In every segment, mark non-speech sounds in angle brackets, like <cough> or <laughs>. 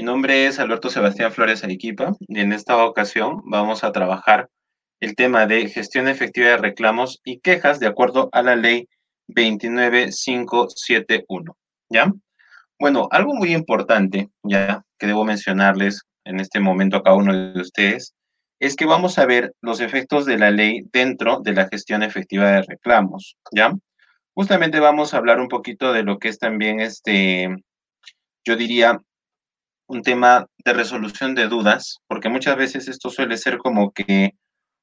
Mi nombre es Alberto Sebastián Flores Arequipa y en esta ocasión vamos a trabajar el tema de gestión efectiva de reclamos y quejas de acuerdo a la ley 29571. ¿Ya? Bueno, algo muy importante, ya que debo mencionarles en este momento a cada uno de ustedes, es que vamos a ver los efectos de la ley dentro de la gestión efectiva de reclamos, ¿ya? Justamente vamos a hablar un poquito de lo que es también este, yo diría, un tema de resolución de dudas, porque muchas veces esto suele ser como que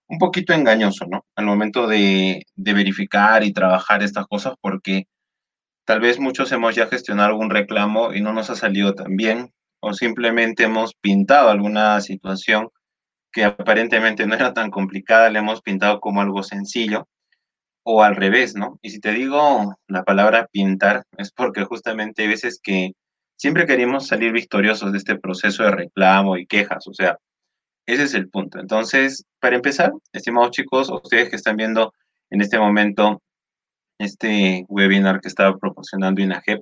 un poquito engañoso, ¿no? Al momento de, verificar y trabajar estas cosas, porque tal vez muchos hemos ya gestionado algún reclamo y no nos ha salido tan bien, o simplemente hemos pintado alguna situación que aparentemente no era tan complicada, le hemos pintado como algo sencillo, o al revés, ¿no? Y si te digo la palabra pintar, es porque justamente hay veces que siempre queremos salir victoriosos de este proceso de reclamo y quejas, o sea, ese es el punto. Entonces, para empezar, estimados chicos, ustedes que están viendo en este momento este webinar que estaba proporcionando INAGEP,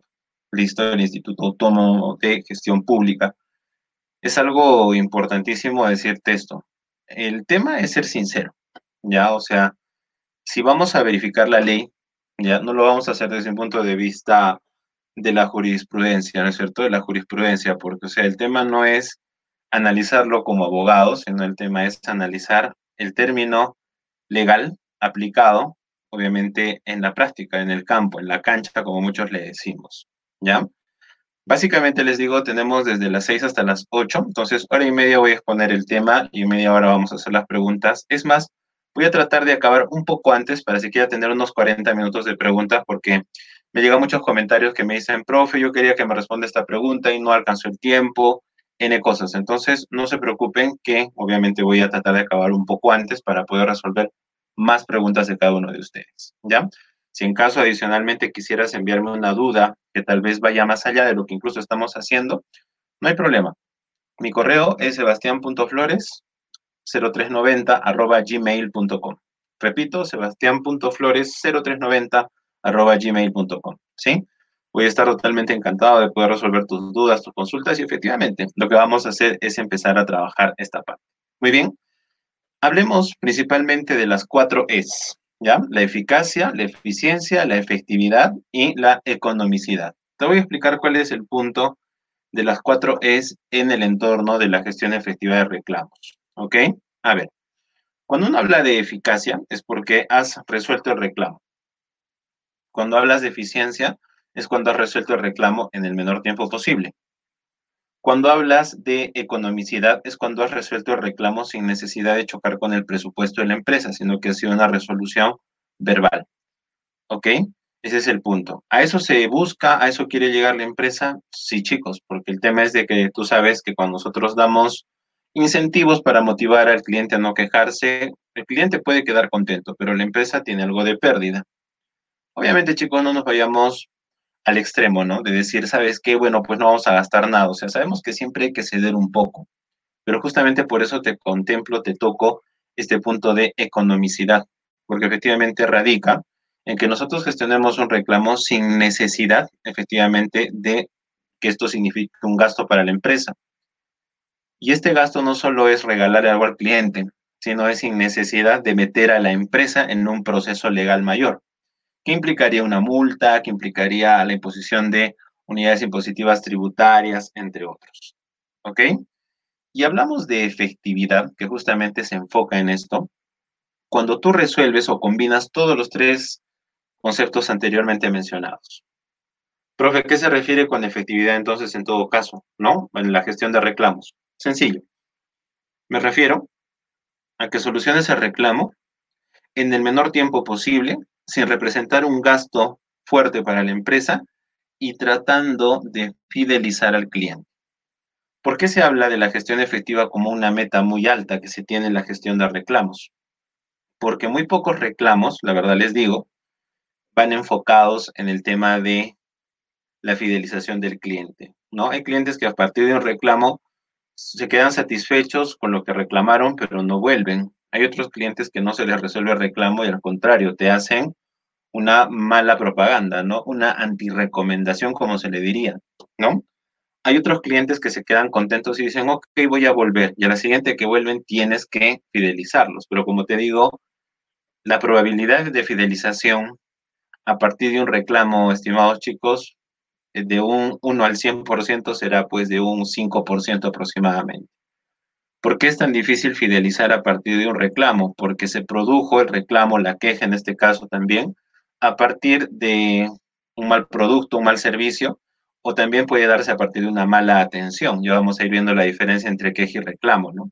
listo, el Instituto Autónomo de Gestión Pública, es algo importantísimo decirte esto. El tema es ser sincero, ¿ya? O sea, si vamos a verificar la ley, ya no lo vamos a hacer desde un punto de vista de la jurisprudencia, ¿no es cierto? De la jurisprudencia, porque, o sea, el tema no es analizarlo como abogados, sino el tema es analizar el término legal aplicado, obviamente, en la práctica, en el campo, en la cancha, como muchos le decimos, ¿ya? Básicamente les digo, tenemos desde las 6 hasta las 8, entonces hora y media voy a exponer el tema y media hora vamos a hacer las preguntas. Es más, voy a tratar de acabar un poco antes para siquiera tener unos 40 minutos de preguntas porque me llegan muchos comentarios que me dicen, profe, yo quería que me responda esta pregunta y no alcanzó el tiempo, N cosas. Entonces, no se preocupen que obviamente voy a tratar de acabar un poco antes para poder resolver más preguntas de cada uno de ustedes, ¿ya? Si en caso adicionalmente quisieras enviarme una duda que tal vez vaya más allá de lo que incluso estamos haciendo, no hay problema. Mi correo es sebastián.flores0390 arroba gmail.com. Repito, sebastián.flores0390 arroba gmail.com, ¿sí? Voy a estar totalmente encantado de poder resolver tus dudas, tus consultas y efectivamente lo que vamos a hacer es empezar a trabajar esta parte. Muy bien, hablemos principalmente de las cuatro Es, ¿ya? La eficacia, la eficiencia, la efectividad y la economicidad. Te voy a explicar cuál es el punto de las cuatro Es en el entorno de la gestión efectiva de reclamos, ¿ok? A ver, cuando uno habla de eficacia es porque has resuelto el reclamo. Cuando hablas de eficiencia, es cuando has resuelto el reclamo en el menor tiempo posible. Cuando hablas de economicidad, es cuando has resuelto el reclamo sin necesidad de chocar con el presupuesto de la empresa, sino que ha sido una resolución verbal. ¿Ok? Ese es el punto. ¿A eso se busca? ¿A eso quiere llegar la empresa? Sí, chicos, porque el tema es de que tú sabes que cuando nosotros damos incentivos para motivar al cliente a no quejarse, el cliente puede quedar contento, pero la empresa tiene algo de pérdida. Obviamente, chicos, no nos vayamos al extremo, ¿no? De decir, ¿sabes qué? Bueno, pues no vamos a gastar nada. O sea, sabemos que siempre hay que ceder un poco, pero justamente por eso te contemplo, te toco este punto de economicidad, porque efectivamente radica en que nosotros gestionemos un reclamo sin necesidad, efectivamente, de que esto signifique un gasto para la empresa. Y este gasto no solo es regalarle algo al cliente, sino es sin necesidad de meter a la empresa en un proceso legal mayor. ¿Qué implicaría una multa? ¿Qué implicaría la imposición de unidades impositivas tributarias, entre otros? ¿Ok? Y hablamos de efectividad, que justamente se enfoca en esto. Cuando tú resuelves o combinas todos los tres conceptos anteriormente mencionados. Profe, ¿qué se refiere con efectividad entonces en todo caso, no? En la gestión de reclamos. Sencillo. Me refiero a que soluciones el reclamo en el menor tiempo posible sin representar un gasto fuerte para la empresa y tratando de fidelizar al cliente. ¿Por qué se habla de la gestión efectiva como una meta muy alta que se tiene en la gestión de reclamos? Porque muy pocos reclamos, la verdad les digo, van enfocados en el tema de la fidelización del cliente, ¿no? Hay clientes que a partir de un reclamo se quedan satisfechos con lo que reclamaron, pero no vuelven. Hay otros clientes que no se les resuelve el reclamo y al contrario, te hacen una mala propaganda, ¿no? Una antirecomendación, como se le diría, ¿no? hay otros clientes que se quedan contentos y dicen, ok, voy a volver. Y a la siguiente que vuelven tienes que fidelizarlos. Pero como te digo, la probabilidad de fidelización a partir de un reclamo, estimados chicos, de un 1 al 100% será pues de un 5% aproximadamente. ¿Por qué es tan difícil fidelizar a partir de un reclamo? Porque se produjo el reclamo, la queja en este caso también, a partir de un mal producto, un mal servicio, o también puede darse a partir de una mala atención. Ya vamos a ir viendo la diferencia entre queja y reclamo, ¿no?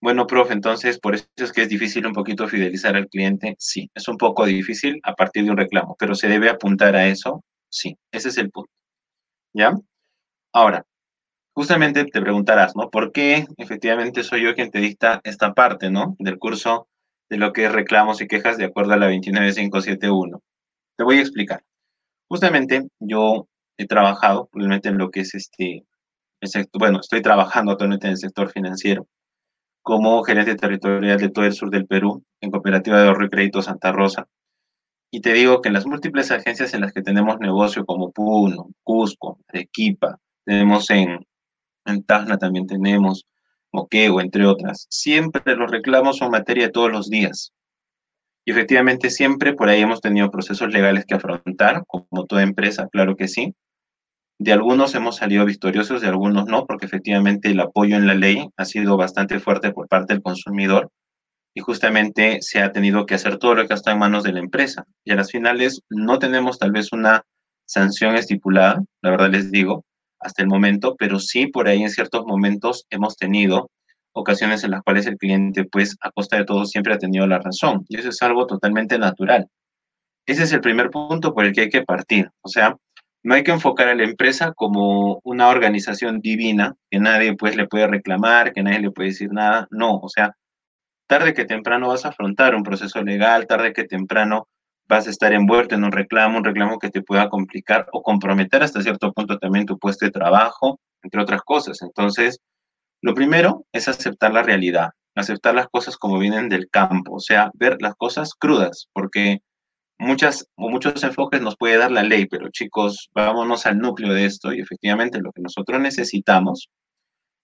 Bueno, profe, entonces por eso es que es difícil un poquito fidelizar al cliente. Sí, es un poco difícil a partir de un reclamo, pero se debe apuntar a eso. Sí, ese es el punto. ¿Ya? Ahora, justamente te preguntarás, ¿no? ¿Por qué efectivamente soy yo quien te dicta esta parte, ¿no? Del curso de lo que es reclamos y quejas de acuerdo a la 29571. Te voy a explicar. Justamente yo he trabajado realmente en lo que es este, bueno, estoy trabajando actualmente en el sector financiero como gerente territorial de todo el sur del Perú, en Cooperativa de Ahorro y Crédito Santa Rosa. Y te digo que en las múltiples agencias en las que tenemos negocio, como Puno, Cusco, Arequipa, tenemos en, en Tacna también tenemos, Moquego, entre otras, siempre los reclamos son materia de todos los días. Y efectivamente siempre por ahí hemos tenido procesos legales que afrontar, como toda empresa, claro que sí, de algunos hemos salido victoriosos, de algunos no, porque efectivamente el apoyo en la ley ha sido bastante fuerte por parte del consumidor y justamente se ha tenido que hacer todo lo que está en manos de la empresa. Y a las finales no tenemos tal vez una sanción estipulada, la verdad les digo, hasta el momento, pero sí por ahí en ciertos momentos hemos tenido ocasiones en las cuales el cliente, pues, a costa de todo, siempre ha tenido la razón. Y eso es algo totalmente natural. Ese es el primer punto por el que hay que partir. O sea, no hay que enfocar a la empresa como una organización divina que nadie pues le puede reclamar, que nadie le puede decir nada. No, o sea, tarde que temprano vas a afrontar un proceso legal, tarde que temprano vas a estar envuelto en un reclamo, un reclamo que te pueda complicar o comprometer hasta cierto punto también tu puesto de trabajo, entre otras cosas. Entonces, lo primero es aceptar la realidad, aceptar las cosas como vienen del campo, o sea, ver las cosas crudas, porque muchas muchos enfoques nos puede dar la ley, pero chicos, vámonos al núcleo de esto y efectivamente lo que nosotros necesitamos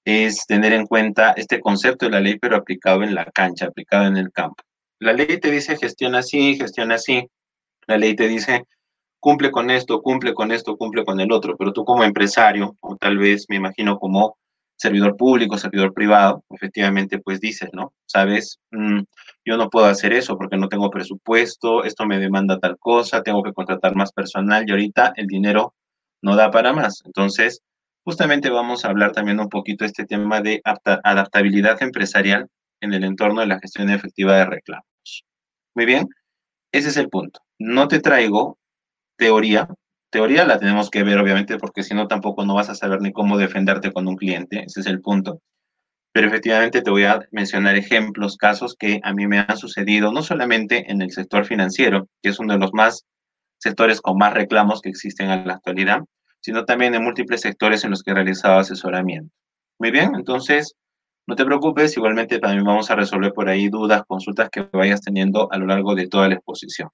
es tener en cuenta este concepto de la ley, pero aplicado en la cancha, aplicado en el campo. La ley te dice gestiona así, gestiona así. La ley te dice cumple con esto, cumple con esto, cumple con el otro, pero tú como empresario, o tal vez me imagino como servidor público, servidor privado, efectivamente, pues dices, ¿no? Sabes, mm, yo no puedo hacer eso porque no tengo presupuesto, esto me demanda tal cosa, tengo que contratar más personal y ahorita el dinero no da para más. Entonces, justamente vamos a hablar también un poquito de este tema de adaptabilidad empresarial en el entorno de la gestión efectiva de reclamos. Muy bien, ese es el punto. No te traigo teoría, teoría la tenemos que ver obviamente porque si no tampoco no vas a saber ni cómo defenderte con un cliente, ese es el punto pero efectivamente te voy a mencionar ejemplos, casos que a mí me han sucedido, no solamente en el sector financiero, que es uno de los más sectores con más reclamos que existen en la actualidad, sino también en múltiples sectores en los que he realizado asesoramiento. Muy bien, entonces, no te preocupes, igualmente también vamos a resolver por ahí dudas, consultas que vayas teniendo a lo largo de toda la exposición.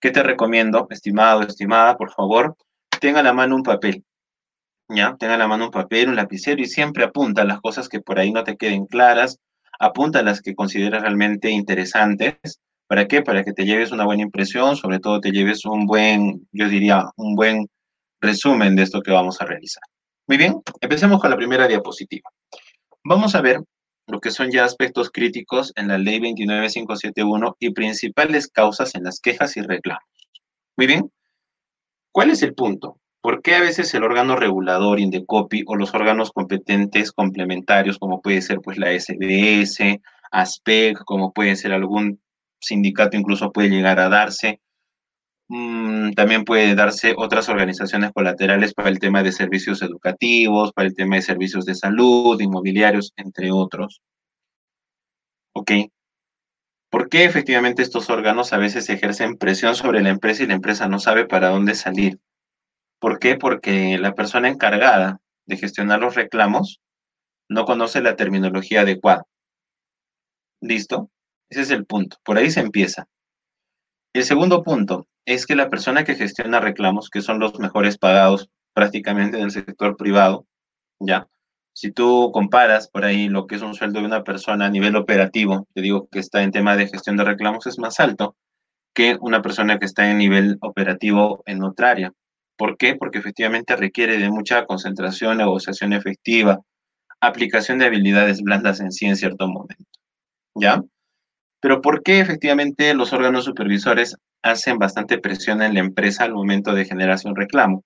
¿Qué te recomiendo, estimado, estimada? Por favor, tenga a la mano un papel. ¿ya? Tenga la mano un papel, un lapicero y siempre apunta las cosas que por ahí no te queden claras, apunta las que consideras realmente interesantes. ¿Para qué? Para que te lleves una buena impresión, sobre todo te lleves un buen, yo diría, un buen resumen de esto que vamos a realizar. Muy bien, empecemos con la primera diapositiva. Vamos a ver lo que son ya aspectos críticos en la ley 29571 y principales causas en las quejas y reclamos. Muy bien, ¿cuál es el punto? ¿Por qué a veces el órgano regulador, INDECOPI, o los órganos competentes complementarios, como puede ser pues la SBS, ASPEC, como puede ser algún sindicato, incluso puede llegar a darse? Mm, también puede darse otras organizaciones colaterales para el tema de servicios educativos, para el tema de servicios de salud, inmobiliarios, entre otros. ¿Ok? ¿Por qué efectivamente estos órganos a veces ejercen presión sobre la empresa y la empresa no sabe para dónde salir? ¿Por qué? Porque la persona encargada de gestionar los reclamos no conoce la terminología adecuada. ¿Listo? Ese es el punto. Por ahí se empieza. El segundo punto es que la persona que gestiona reclamos, que son los mejores pagados prácticamente en el sector privado, ¿ya? Si tú comparas por ahí lo que es un sueldo de una persona a nivel operativo, te digo que está en tema de gestión de reclamos, es más alto que una persona que está en nivel operativo en otra área. ¿Por qué? Porque efectivamente requiere de mucha concentración, negociación efectiva, aplicación de habilidades blandas en sí en cierto momento. ¿Ya? Pero ¿por qué efectivamente los órganos supervisores hacen bastante presión en la empresa al momento de generarse un reclamo?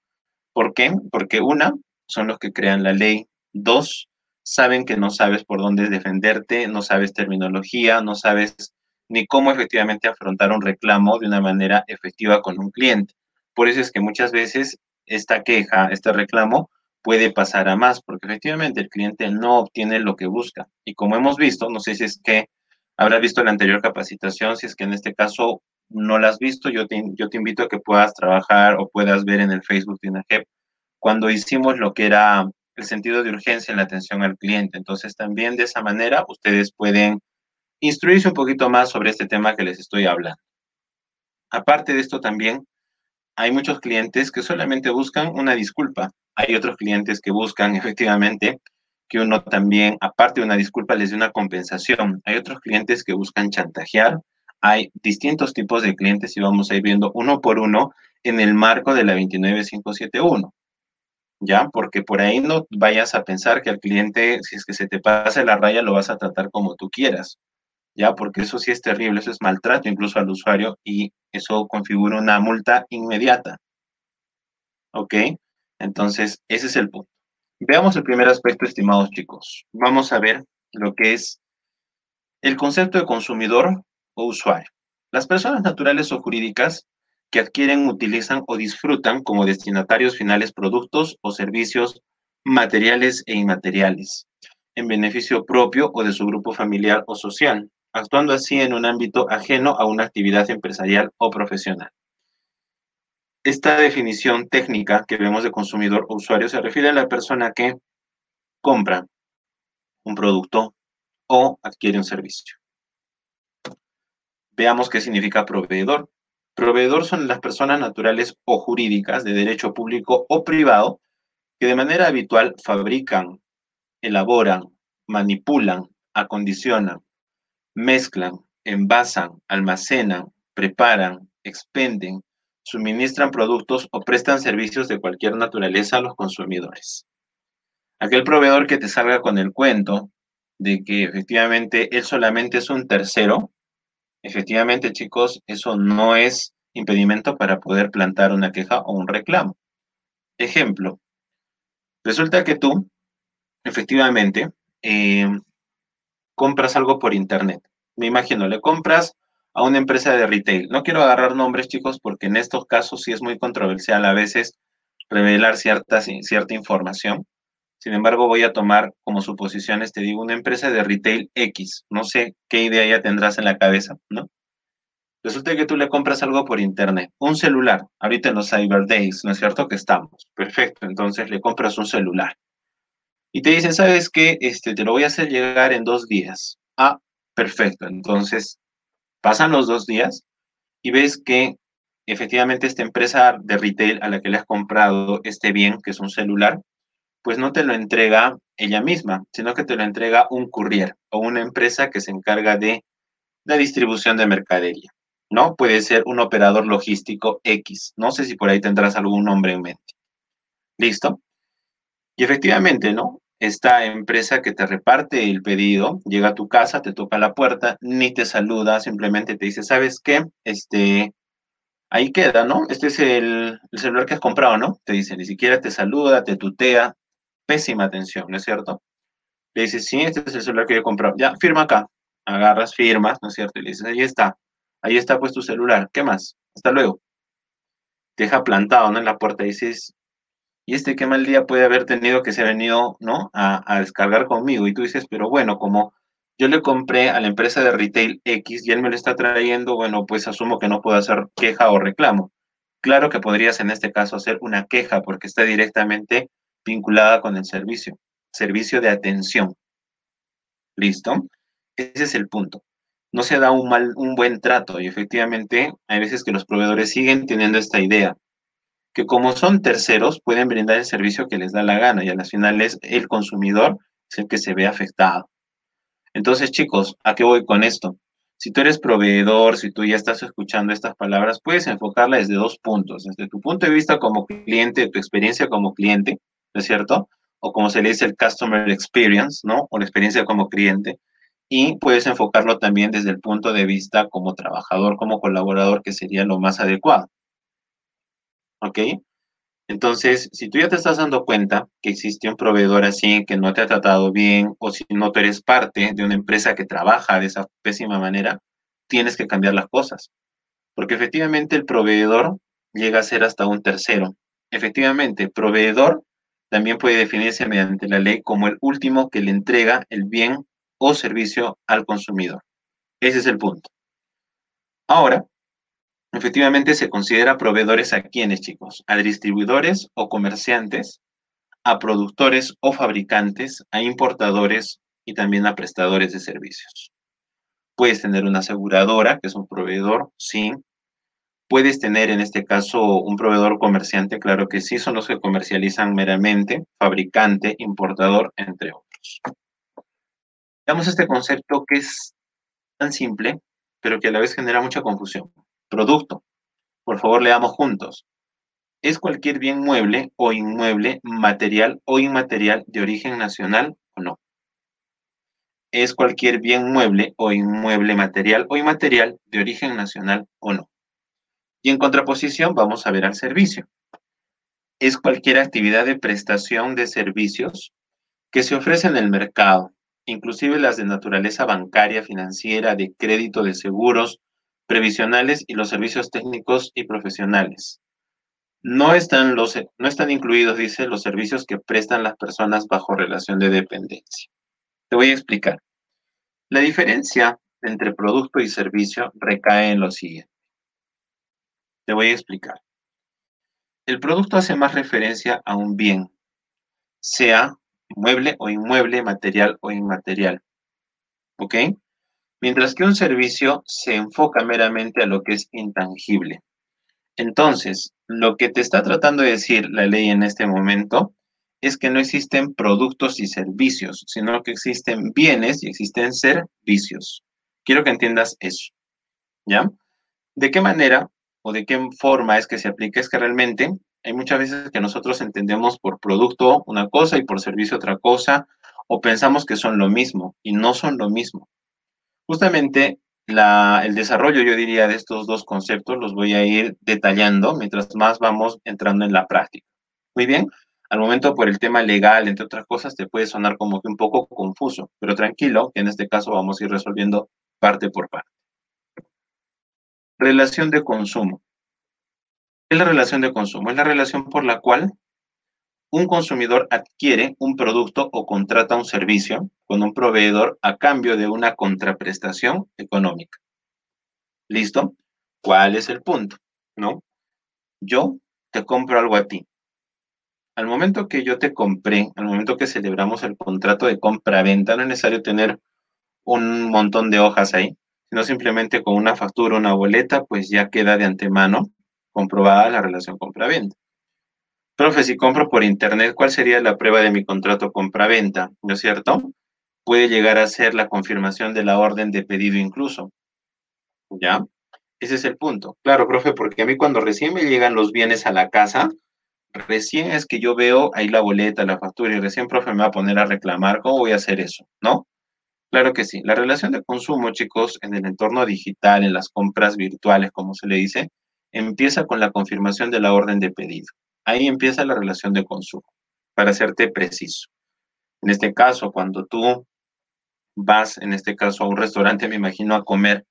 ¿Por qué? Porque una, son los que crean la ley. Dos, saben que no sabes por dónde defenderte, no sabes terminología, no sabes ni cómo efectivamente afrontar un reclamo de una manera efectiva con un cliente. Por eso es que muchas veces esta queja, este reclamo, puede pasar a más, porque efectivamente el cliente no obtiene lo que busca. Y como hemos visto, no sé si es que habrás visto la anterior capacitación, si es que en este caso no la has visto, yo te, invito a que puedas trabajar o puedas ver en el Facebook de INAGEP cuando hicimos lo que era el sentido de urgencia en la atención al cliente. Entonces, también de esa manera ustedes pueden instruirse un poquito más sobre este tema que les estoy hablando. Aparte de esto también, hay muchos clientes que solamente buscan una disculpa. Hay otros clientes que buscan <laughs> efectivamente que uno también, aparte de una disculpa, les dé una compensación. Hay otros clientes que buscan chantajear. Hay distintos tipos de clientes y vamos a ir viendo uno por uno en el marco de la 29571. ¿Ya? Porque por ahí no vayas a pensar que al cliente, si es que se te pasa la raya, lo vas a tratar como tú quieras. ¿ya? Porque eso sí es terrible, eso es maltrato incluso al usuario y eso configura una multa inmediata. ¿Ok? Entonces, ese es el punto. Veamos el primer aspecto, estimados chicos. Vamos a ver lo que es el concepto de consumidor o usuario. Las personas naturales o jurídicas que adquieren, utilizan o disfrutan como destinatarios finales productos o servicios materiales e inmateriales en beneficio propio o de su grupo familiar o social, actuando así en un ámbito ajeno a una actividad empresarial o profesional. Esta definición técnica que vemos de consumidor o usuario se refiere a la persona que compra un producto o adquiere un servicio. Veamos qué significa proveedor. Proveedor son las personas naturales o jurídicas de derecho público o privado que de manera habitual fabrican, elaboran, manipulan, acondicionan, mezclan, envasan, almacenan, preparan, expenden, suministran productos o prestan servicios de cualquier naturaleza a los consumidores. Aquel proveedor que te salga con el cuento de que efectivamente él solamente es un tercero, efectivamente chicos, eso no es impedimento para poder plantar una queja o un reclamo. Ejemplo, resulta que tú, efectivamente, eh, compras algo por internet. Me imagino, le compras a una empresa de retail. No quiero agarrar nombres, chicos, porque en estos casos sí es muy controversial a veces revelar cierta información. Sin embargo, voy a tomar como suposiciones, te digo, una empresa de retail X. No sé qué idea ya tendrás en la cabeza, ¿no? Resulta que tú le compras algo por internet, un celular, ahorita en los Cyber Days, ¿no es cierto? Que estamos. Perfecto, entonces le compras un celular y te dicen, ¿sabes qué? Este, te lo voy a hacer llegar en dos días. Ah, perfecto. Entonces, pasan los dos días y ves que efectivamente esta empresa de retail a la que le has comprado este bien, que es un celular, pues no te lo entrega ella misma, sino que te lo entrega un courier o una empresa que se encarga de la distribución de mercadería, ¿no? Puede ser un operador logístico X. No sé si por ahí tendrás algún nombre en mente. ¿Listo? Y efectivamente, ¿no? Esta empresa que te reparte el pedido llega a tu casa, te toca la puerta, ni te saluda, simplemente te dice, ¿sabes qué? Este, ahí queda, ¿no? Este es el, celular que has comprado, ¿no? Te dice, ni siquiera te saluda, te tutea, pésima atención, ¿no es cierto? Le dices, sí, este es el celular que yo he comprado. Ya, firma acá. Agarras, firmas, ¿no es cierto? Y le dices, ahí está. Ahí está pues tu celular. ¿Qué más? Hasta luego. Deja plantado, ¿no? En la puerta y dices, y este qué mal día puede haber tenido que se ha venido, ¿no? A, descargar conmigo. Y tú dices, pero bueno, como yo le compré a la empresa de retail X y él me lo está trayendo, bueno, pues asumo que no puedo hacer queja o reclamo. Claro que podrías en este caso hacer una queja porque está directamente vinculada con el servicio, servicio de atención. ¿Listo? Ese es el punto. No se da un mal, un buen trato y efectivamente hay veces que los proveedores siguen teniendo esta idea que como son terceros, pueden brindar el servicio que les da la gana y al final es el consumidor es el que se ve afectado. Entonces, chicos, ¿a qué voy con esto? Si tú eres proveedor, si tú ya estás escuchando estas palabras, puedes enfocarla desde dos puntos, desde tu punto de vista como cliente, tu experiencia como cliente, ¿no es cierto? O como se le dice el customer experience, ¿no? O la experiencia como cliente. Y puedes enfocarlo también desde el punto de vista como trabajador, como colaborador, que sería lo más adecuado. ¿Ok? Entonces, si tú ya te estás dando cuenta que existe un proveedor así que no te ha tratado bien o si no tú eres parte de una empresa que trabaja de esa pésima manera, tienes que cambiar las cosas. Porque efectivamente el proveedor llega a ser hasta un tercero. Efectivamente, proveedor también puede definirse mediante la ley como el último que le entrega el bien o servicio al consumidor. Ese es el punto. Ahora, Efectivamente, se considera proveedores a quienes, chicos, a distribuidores o comerciantes, a productores o fabricantes, a importadores y también a prestadores de servicios. Puedes tener una aseguradora, que es un proveedor, sí. Puedes tener, en este caso, un proveedor comerciante, claro que sí, son los que comercializan meramente, fabricante, importador, entre otros. Veamos este concepto que es tan simple, pero que a la vez genera mucha confusión. Producto. Por favor, leamos juntos. ¿Es cualquier bien mueble o inmueble, material o inmaterial de origen nacional o no? ¿Es cualquier bien mueble o inmueble material o inmaterial de origen nacional o no? Y en contraposición vamos a ver al servicio. Es cualquier actividad de prestación de servicios que se ofrece en el mercado, inclusive las de naturaleza bancaria, financiera, de crédito, de seguros, previsionales y los servicios técnicos y profesionales. No están, los, no están incluidos, dice, los servicios que prestan las personas bajo relación de dependencia. Te voy a explicar. La diferencia entre producto y servicio recae en lo siguiente. Te voy a explicar. El producto hace más referencia a un bien, sea mueble o inmueble, material o inmaterial. ¿Ok? mientras que un servicio se enfoca meramente a lo que es intangible. Entonces, lo que te está tratando de decir la ley en este momento es que no existen productos y servicios, sino que existen bienes y existen servicios. Quiero que entiendas eso. ¿Ya? ¿De qué manera o de qué forma es que se aplica? Es que realmente hay muchas veces que nosotros entendemos por producto una cosa y por servicio otra cosa, o pensamos que son lo mismo y no son lo mismo. Justamente el desarrollo, yo diría, de estos dos conceptos los voy a ir detallando mientras más vamos entrando en la práctica. Muy bien, al momento por el tema legal, entre otras cosas, te puede sonar como que un poco confuso, pero tranquilo, que en este caso vamos a ir resolviendo parte por parte. Relación de consumo. ¿Qué es la relación de consumo? Es la relación por la cual un consumidor adquiere un producto o contrata un servicio con un proveedor a cambio de una contraprestación económica. ¿Listo? ¿Cuál es el punto? ¿No? Yo te compro algo a ti. Al momento que yo te compré, al momento que celebramos el contrato de compra-venta, no es necesario tener un montón de hojas ahí, sino simplemente con una factura, una boleta, pues ya queda de antemano comprobada la relación compra-venta. Profe, si compro por internet, ¿cuál sería la prueba de mi contrato compra-venta? ¿No es cierto? Puede llegar a ser la confirmación de la orden de pedido incluso. ¿Ya? Ese es el punto. Claro, profe, porque a mí cuando recién me llegan los bienes a la casa, recién es que yo veo ahí la boleta, la factura, y recién, profe, me va a poner a reclamar, ¿cómo voy a hacer eso? ¿No? Claro que sí. La relación de consumo, chicos, en el entorno digital, en las compras virtuales, como se le dice, empieza con la confirmación de la orden de pedido. Ahí empieza la relación de consumo, para hacerte preciso. En este caso, cuando tú vas, en este caso, a un restaurante, me imagino, a comer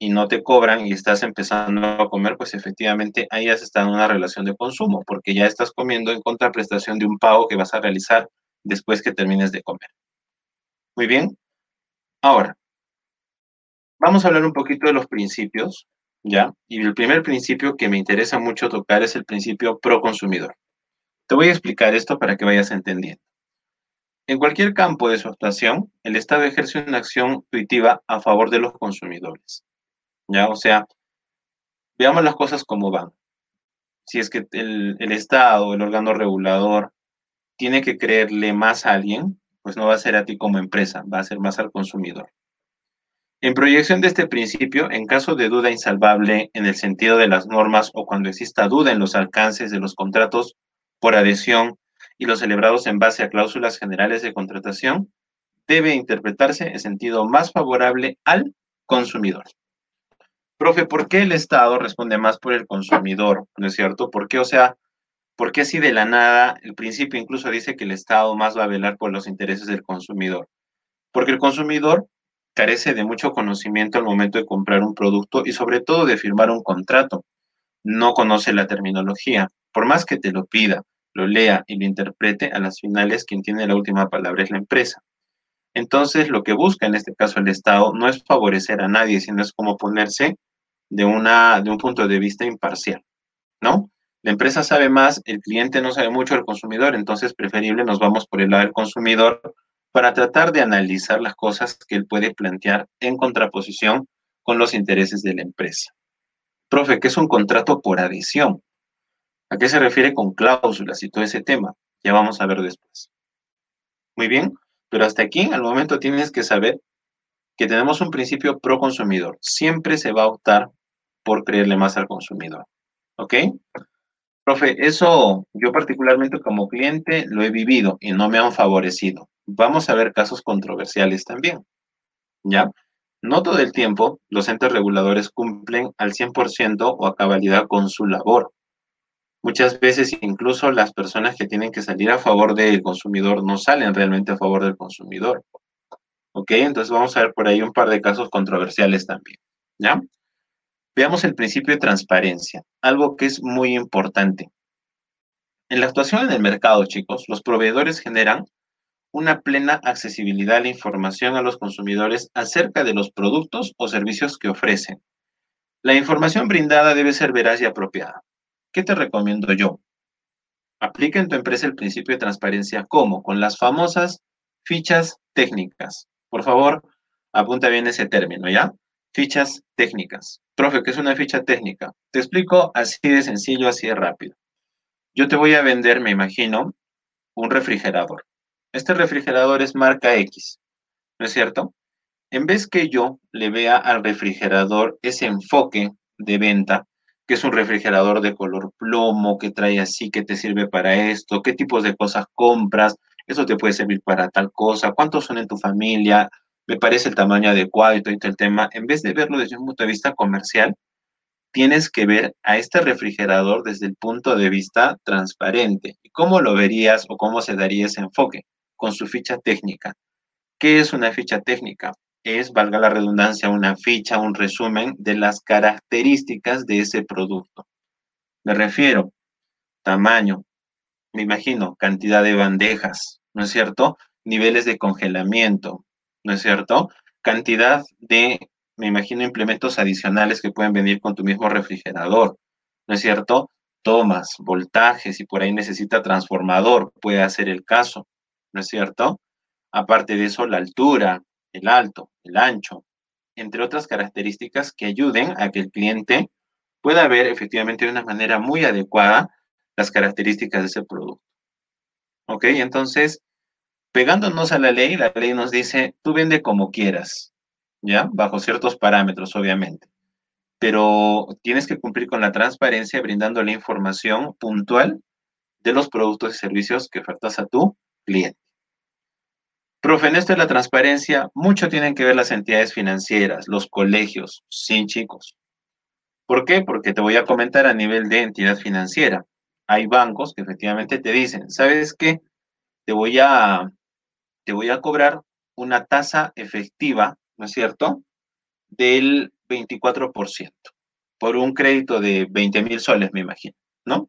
y no te cobran y estás empezando a comer, pues efectivamente ahí has estado en una relación de consumo, porque ya estás comiendo en contraprestación de un pago que vas a realizar después que termines de comer. Muy bien. Ahora, vamos a hablar un poquito de los principios ¿ya? Y el primer principio que me interesa mucho tocar es el principio pro consumidor. Te voy a explicar esto para que vayas entendiendo. En cualquier campo de su actuación, el Estado ejerce una acción intuitiva a favor de los consumidores. ¿Ya? O sea, veamos las cosas como van. si es que el, el Estado, el órgano regulador, tiene que creerle más a alguien, pues no va a ser a ti como empresa, va a ser más al consumidor. En proyección de este principio, en caso de duda insalvable en el sentido de las normas o cuando exista duda en los alcances de los contratos por adhesión y los celebrados en base a cláusulas generales de contratación, debe interpretarse en sentido más favorable al consumidor. Profe, ¿por qué el Estado responde más por el consumidor? ¿No es cierto? ¿Por qué, o sea, por qué así de la nada el principio incluso dice que el Estado más va a velar por los intereses del consumidor? Porque el consumidor carece de mucho conocimiento al momento de comprar un producto y sobre todo de firmar un contrato. No conoce la terminología. Por más que te lo pida, lo lea y lo interprete, a las finales quien tiene la última palabra es la empresa. Entonces, lo que busca en este caso el Estado no es favorecer a nadie, sino es como ponerse de, una, de un punto de vista imparcial, ¿no? La empresa sabe más, el cliente no sabe mucho, el consumidor, entonces preferible nos vamos por el lado del consumidor para tratar de analizar las cosas que él puede plantear en contraposición con los intereses de la empresa. Profe, ¿qué es un contrato por adhesión? ¿A qué se refiere con cláusulas y todo ese tema? Ya vamos a ver después. Muy bien, pero hasta aquí, al momento tienes que saber que tenemos un principio pro consumidor. Siempre se va a optar por creerle más al consumidor. ¿Ok? Profe, eso yo particularmente como cliente lo he vivido y no me han favorecido. Vamos a ver casos controversiales también. ¿Ya? No todo el tiempo los entes reguladores cumplen al 100% o a cabalidad con su labor. Muchas veces incluso las personas que tienen que salir a favor del consumidor no salen realmente a favor del consumidor. ¿Ok? Entonces vamos a ver por ahí un par de casos controversiales también. ¿Ya? Veamos el principio de transparencia, algo que es muy importante. En la actuación en el mercado, chicos, los proveedores generan una plena accesibilidad a la información a los consumidores acerca de los productos o servicios que ofrecen. La información brindada debe ser veraz y apropiada. ¿Qué te recomiendo yo? Aplica en tu empresa el principio de transparencia. ¿Cómo? Con las famosas fichas técnicas. Por favor, apunta bien ese término, ¿ya? Fichas técnicas. Profe, ¿qué es una ficha técnica? Te explico así de sencillo, así de rápido. Yo te voy a vender, me imagino, un refrigerador. Este refrigerador es marca X, ¿no es cierto? En vez que yo le vea al refrigerador ese enfoque de venta, que es un refrigerador de color plomo, que trae así, que te sirve para esto, qué tipos de cosas compras, eso te puede servir para tal cosa, cuántos son en tu familia, me parece el tamaño adecuado y todo el tema. En vez de verlo desde un punto de vista comercial, tienes que ver a este refrigerador desde el punto de vista transparente. ¿Y cómo lo verías o cómo se daría ese enfoque? Con su ficha técnica. ¿Qué es una ficha técnica? es, valga la redundancia, una ficha, un resumen de las características de ese producto. Me refiero, tamaño, me imagino, cantidad de bandejas, ¿no es cierto? Niveles de congelamiento, ¿no es cierto? Cantidad de, me imagino, implementos adicionales que pueden venir con tu mismo refrigerador, ¿no es cierto? Tomas, voltajes, y por ahí necesita transformador, puede hacer el caso, ¿no es cierto? Aparte de eso, la altura, el alto, el ancho, entre otras características que ayuden a que el cliente pueda ver efectivamente de una manera muy adecuada las características de ese producto. ¿Ok? Entonces, pegándonos a la ley, la ley nos dice, tú vende como quieras, ¿ya? Bajo ciertos parámetros, obviamente. Pero tienes que cumplir con la transparencia brindando la información puntual de los productos y servicios que ofertas a tu cliente. Profe, en esto de la transparencia, mucho tienen que ver las entidades financieras, los colegios, sin chicos. ¿Por qué? Porque te voy a comentar a nivel de entidad financiera. Hay bancos que efectivamente te dicen, ¿sabes qué? Te voy a, te voy a cobrar una tasa efectiva, ¿no es cierto? Del 24%, por un crédito de 20 mil soles, me imagino, ¿no?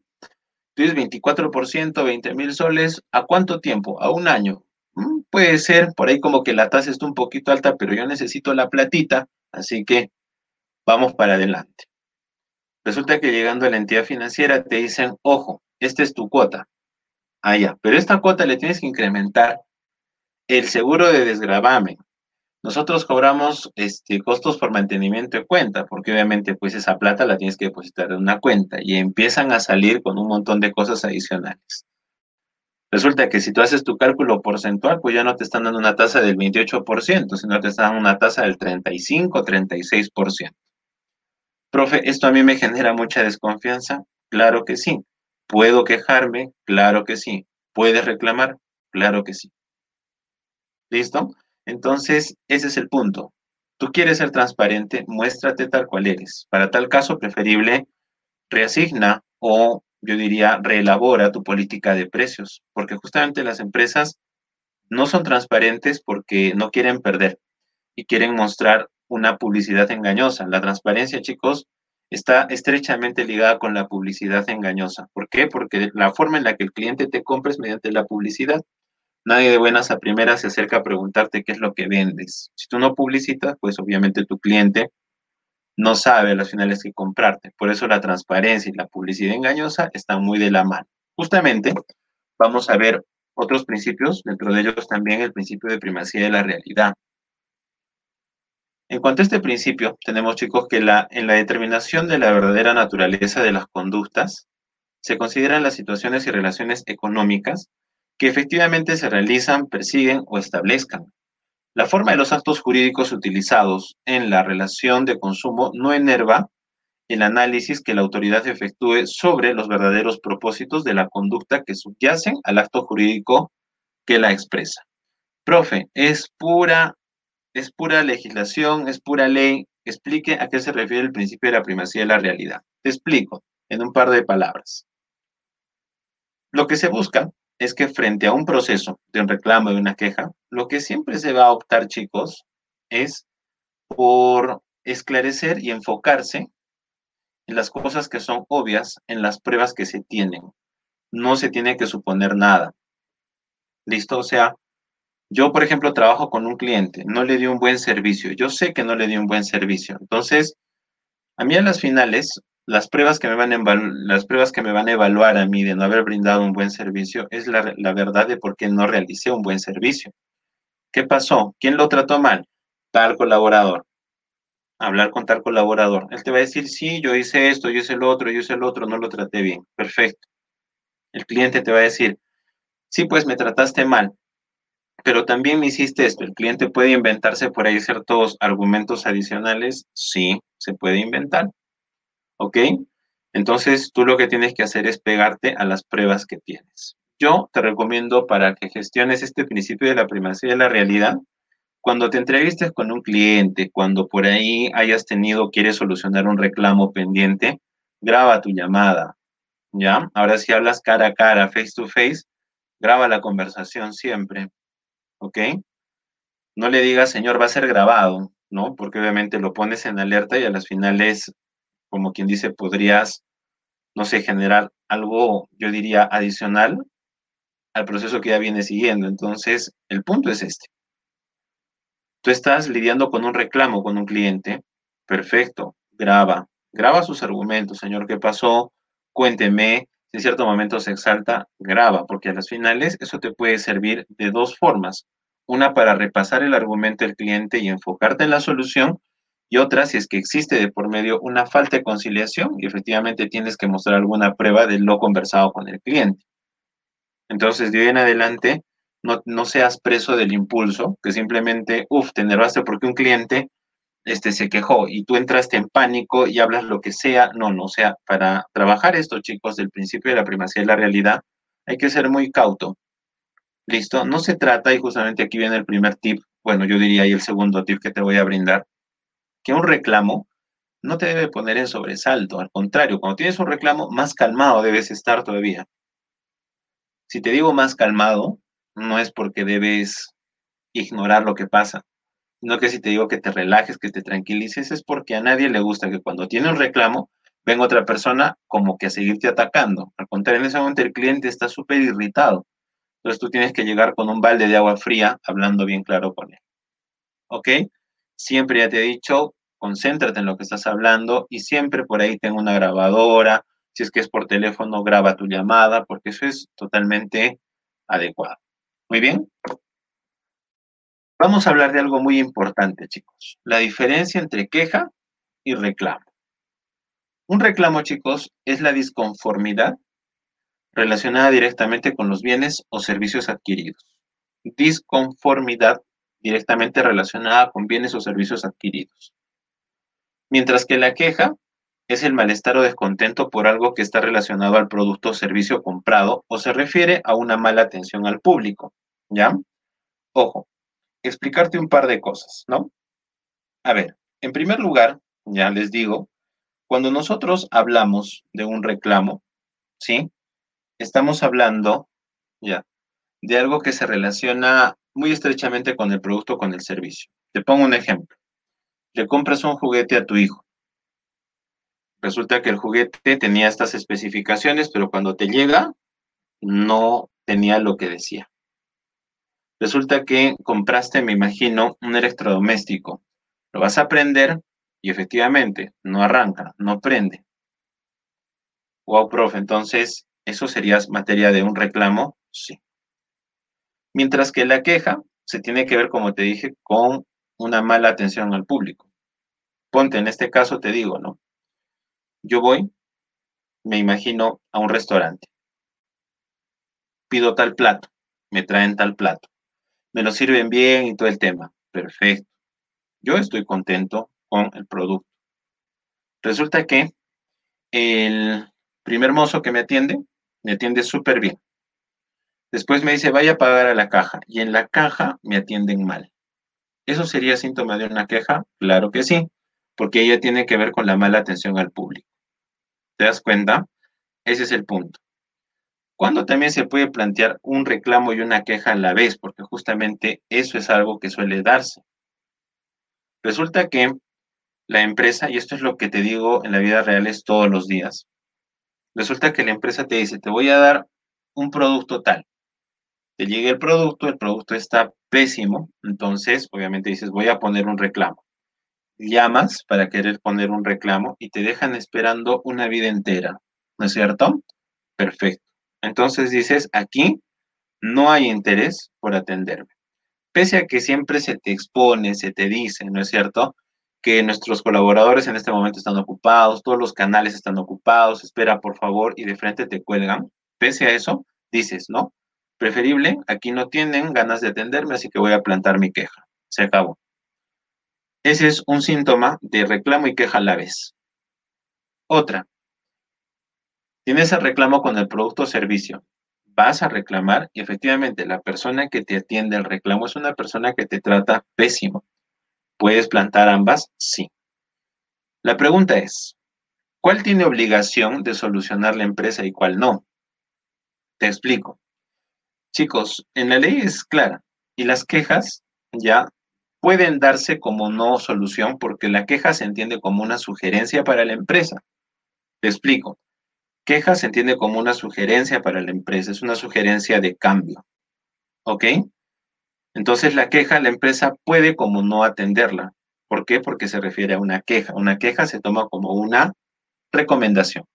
Entonces, 24%, 20 mil soles, ¿a cuánto tiempo? A un año. Mm, puede ser, por ahí como que la tasa está un poquito alta, pero yo necesito la platita, así que vamos para adelante. Resulta que llegando a la entidad financiera te dicen, ojo, esta es tu cuota. Ah, pero esta cuota le tienes que incrementar el seguro de desgravamen, nosotros cobramos este, costos por mantenimiento de cuenta, porque obviamente pues esa plata la tienes que depositar en una cuenta y empiezan a salir con un montón de cosas adicionales. Resulta que si tú haces tu cálculo porcentual, pues ya no te están dando una tasa del 28%, sino te están dando una tasa del 35, 36%. Profe, ¿esto a mí me genera mucha desconfianza? Claro que sí. ¿Puedo quejarme? Claro que sí. ¿Puedes reclamar? Claro que sí. ¿Listo? Entonces, ese es el punto. Tú quieres ser transparente, muéstrate tal cual eres. Para tal caso, preferible, reasigna o yo diría, reelabora tu política de precios, porque justamente las empresas no son transparentes porque no quieren perder y quieren mostrar una publicidad engañosa. La transparencia, chicos, está estrechamente ligada con la publicidad engañosa. ¿Por qué? Porque la forma en la que el cliente te compra es mediante la publicidad. Nadie de buenas a primeras se acerca a preguntarte qué es lo que vendes. Si tú no publicitas, pues obviamente tu cliente no sabe a las finales que comprarte. Por eso la transparencia y la publicidad engañosa están muy de la mano. Justamente vamos a ver otros principios, dentro de ellos también el principio de primacía de la realidad. En cuanto a este principio, tenemos chicos que en la determinación de la verdadera naturaleza de las conductas, se consideran las situaciones y relaciones económicas que efectivamente se realizan, persiguen o establezcan, la forma de los actos jurídicos utilizados en la relación de consumo no enerva el análisis que la autoridad efectúe sobre los verdaderos propósitos de la conducta que subyacen al acto jurídico que la expresa. Profe, es pura, es pura legislación, es pura ley. Explique a qué se refiere el principio de la primacía de la realidad. Te explico en un par de palabras. Lo que se busca es que frente a un proceso de un reclamo, de una queja, lo que siempre se va a optar, chicos, es por esclarecer y enfocarse en las cosas que son obvias, en las pruebas que se tienen. No se tiene que suponer nada. ¿Listo? O sea, yo, por ejemplo, trabajo con un cliente, no le di un buen servicio. Yo sé que no le di un buen servicio. Entonces, a mí a las finales, las pruebas que me van a las pruebas que me van a evaluar a mí de no haber brindado un buen servicio es la, la, verdad de por qué no realicé un buen servicio. ¿Qué pasó? ¿Quién lo trató mal? Tal colaborador. Hablar con tal colaborador. Él te va a decir, sí, yo hice esto, yo hice el otro, yo hice el otro, no lo traté bien. Perfecto. El cliente te va a decir, sí, pues me trataste mal, pero también me hiciste esto. El cliente puede inventarse por ahí ciertos argumentos adicionales. Sí, se puede inventar. ¿Ok? Entonces, tú lo que tienes que hacer es pegarte a las pruebas que tienes. Yo te recomiendo para que gestiones este principio de la primacía de la realidad, cuando te entrevistes con un cliente, cuando por ahí hayas tenido, quieres solucionar un reclamo pendiente, graba tu llamada, ¿ya? Ahora si hablas cara a cara, face to face, graba la conversación siempre, ¿ok? No le digas, señor, va a ser grabado, ¿no? Porque obviamente lo pones en alerta y a las finales como quien dice, podrías, no sé, generar algo, yo diría, adicional al proceso que ya viene siguiendo. Entonces, el punto es este. Tú estás lidiando con un reclamo con un cliente, perfecto, graba, graba sus argumentos, señor, ¿qué pasó? Cuénteme, si en cierto momento se exalta, graba, porque a las finales eso te puede servir de dos formas. Una para repasar el argumento del cliente y enfocarte en la solución, y otra si es que existe de por medio una falta de conciliación y efectivamente tienes que mostrar alguna prueba de lo conversado con el cliente. Entonces, de hoy en adelante, no, no seas preso del impulso, que simplemente, uff, te enervaste porque un cliente este, se quejó y tú entraste en pánico y hablas lo que sea. No, no, o sea, para trabajar esto, chicos, del principio de la primacía de la realidad, hay que ser muy cauto. ¿Listo? No se trata, y justamente aquí viene el primer tip, bueno, yo diría ahí el segundo tip que te voy a brindar, que un reclamo no te debe poner en sobresalto. Al contrario, cuando tienes un reclamo, más calmado debes estar todavía. Si te digo más calmado, no es porque debes ignorar lo que pasa, sino que si te digo que te relajes, que te tranquilices, es porque a nadie le gusta que cuando tiene un reclamo, venga otra persona como que a seguirte atacando. Al contrario, en ese momento el cliente está súper irritado. Entonces tú tienes que llegar con un balde de agua fría hablando bien claro con él. ¿Ok? Siempre ya te he dicho, concéntrate en lo que estás hablando y siempre por ahí tengo una grabadora. Si es que es por teléfono, graba tu llamada, porque eso es totalmente adecuado. Muy bien. Vamos a hablar de algo muy importante, chicos. La diferencia entre queja y reclamo. Un reclamo, chicos, es la disconformidad relacionada directamente con los bienes o servicios adquiridos. Disconformidad directamente relacionada con bienes o servicios adquiridos. Mientras que la queja es el malestar o descontento por algo que está relacionado al producto o servicio comprado o se refiere a una mala atención al público. ¿Ya? Ojo, explicarte un par de cosas, ¿no? A ver, en primer lugar, ya les digo, cuando nosotros hablamos de un reclamo, ¿sí? Estamos hablando, ya, de algo que se relaciona muy estrechamente con el producto o con el servicio. Te pongo un ejemplo. Le compras un juguete a tu hijo. Resulta que el juguete tenía estas especificaciones, pero cuando te llega, no tenía lo que decía. Resulta que compraste, me imagino, un electrodoméstico. Lo vas a prender y efectivamente no arranca, no prende. Wow, profe, entonces, ¿eso sería materia de un reclamo? Sí. Mientras que la queja se tiene que ver, como te dije, con una mala atención al público. Ponte, en este caso te digo, ¿no? Yo voy, me imagino, a un restaurante. Pido tal plato, me traen tal plato. Me lo sirven bien y todo el tema. Perfecto. Yo estoy contento con el producto. Resulta que el primer mozo que me atiende, me atiende súper bien. Después me dice, vaya a pagar a la caja. Y en la caja me atienden mal. ¿Eso sería síntoma de una queja? Claro que sí, porque ella tiene que ver con la mala atención al público. ¿Te das cuenta? Ese es el punto. ¿Cuándo también se puede plantear un reclamo y una queja a la vez? Porque justamente eso es algo que suele darse. Resulta que la empresa, y esto es lo que te digo en la vida real es todos los días, resulta que la empresa te dice, te voy a dar un producto tal. Te llega el producto, el producto está pésimo, entonces obviamente dices, voy a poner un reclamo llamas para querer poner un reclamo y te dejan esperando una vida entera, ¿no es cierto? Perfecto. Entonces dices, aquí no hay interés por atenderme. Pese a que siempre se te expone, se te dice, ¿no es cierto? Que nuestros colaboradores en este momento están ocupados, todos los canales están ocupados, espera por favor y de frente te cuelgan. Pese a eso, dices, ¿no? Preferible, aquí no tienen ganas de atenderme, así que voy a plantar mi queja. Se acabó. Ese es un síntoma de reclamo y queja a la vez. Otra. Tienes el reclamo con el producto o servicio. Vas a reclamar y efectivamente la persona que te atiende el reclamo es una persona que te trata pésimo. ¿Puedes plantar ambas? Sí. La pregunta es, ¿cuál tiene obligación de solucionar la empresa y cuál no? Te explico. Chicos, en la ley es clara y las quejas ya pueden darse como no solución porque la queja se entiende como una sugerencia para la empresa. Te explico. Queja se entiende como una sugerencia para la empresa, es una sugerencia de cambio. ¿Ok? Entonces la queja, la empresa puede como no atenderla. ¿Por qué? Porque se refiere a una queja. Una queja se toma como una recomendación.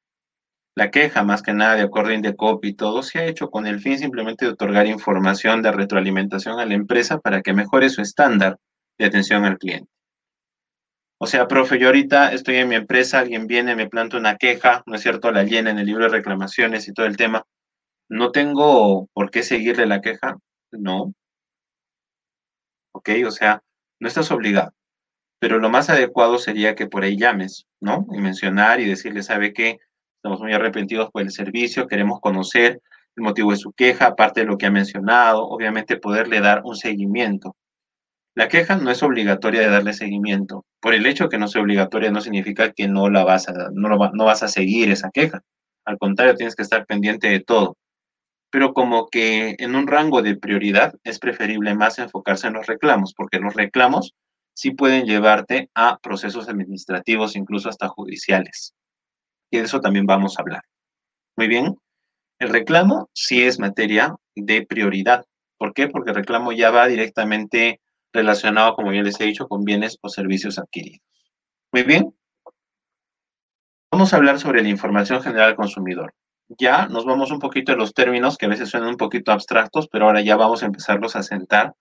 La queja, más que nada de acuerdo de copy y todo, se ha hecho con el fin simplemente de otorgar información de retroalimentación a la empresa para que mejore su estándar de atención al cliente. O sea, profe, yo ahorita estoy en mi empresa, alguien viene, me planta una queja, ¿no es cierto? La llena en el libro de reclamaciones y todo el tema. ¿No tengo por qué seguirle la queja? No. ¿Ok? O sea, no estás obligado. Pero lo más adecuado sería que por ahí llames, ¿no? Y mencionar y decirle, ¿sabe qué? Estamos muy arrepentidos por el servicio, queremos conocer el motivo de su queja, aparte de lo que ha mencionado, obviamente poderle dar un seguimiento. La queja no es obligatoria de darle seguimiento. Por el hecho que no sea obligatoria no significa que no la vas a, no, no vas a seguir esa queja. Al contrario, tienes que estar pendiente de todo. Pero como que en un rango de prioridad es preferible más enfocarse en los reclamos, porque los reclamos sí pueden llevarte a procesos administrativos, incluso hasta judiciales. Y de eso también vamos a hablar. Muy bien. El reclamo sí es materia de prioridad. ¿Por qué? Porque el reclamo ya va directamente relacionado, como ya les he dicho, con bienes o servicios adquiridos. Muy bien. Vamos a hablar sobre la información general al consumidor. Ya nos vamos un poquito a los términos que a veces suenan un poquito abstractos, pero ahora ya vamos a empezarlos a sentar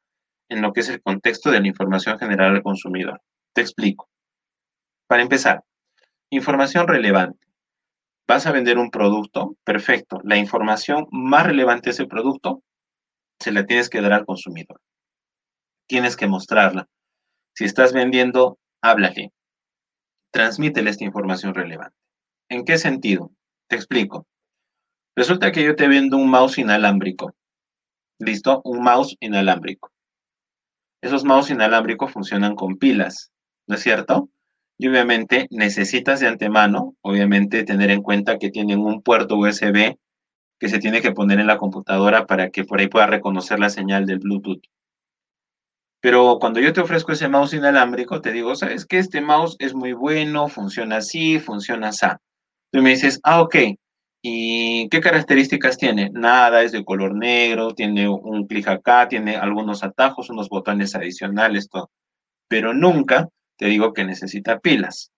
en lo que es el contexto de la información general al consumidor. Te explico. Para empezar, información relevante. Vas a vender un producto, perfecto. La información más relevante de ese producto se la tienes que dar al consumidor. Tienes que mostrarla. Si estás vendiendo, háblale. Transmítele esta información relevante. ¿En qué sentido? Te explico. Resulta que yo te vendo un mouse inalámbrico. ¿Listo? Un mouse inalámbrico. Esos mouse inalámbricos funcionan con pilas, ¿no es cierto? Y obviamente necesitas de antemano, obviamente, tener en cuenta que tienen un puerto USB que se tiene que poner en la computadora para que por ahí pueda reconocer la señal del Bluetooth. Pero cuando yo te ofrezco ese mouse inalámbrico, te digo, sabes que este mouse es muy bueno, funciona así, funciona así. Tú me dices, ah, ok, ¿y qué características tiene? Nada, es de color negro, tiene un clic acá, tiene algunos atajos, unos botones adicionales, todo. Pero nunca te digo que necesita pilas.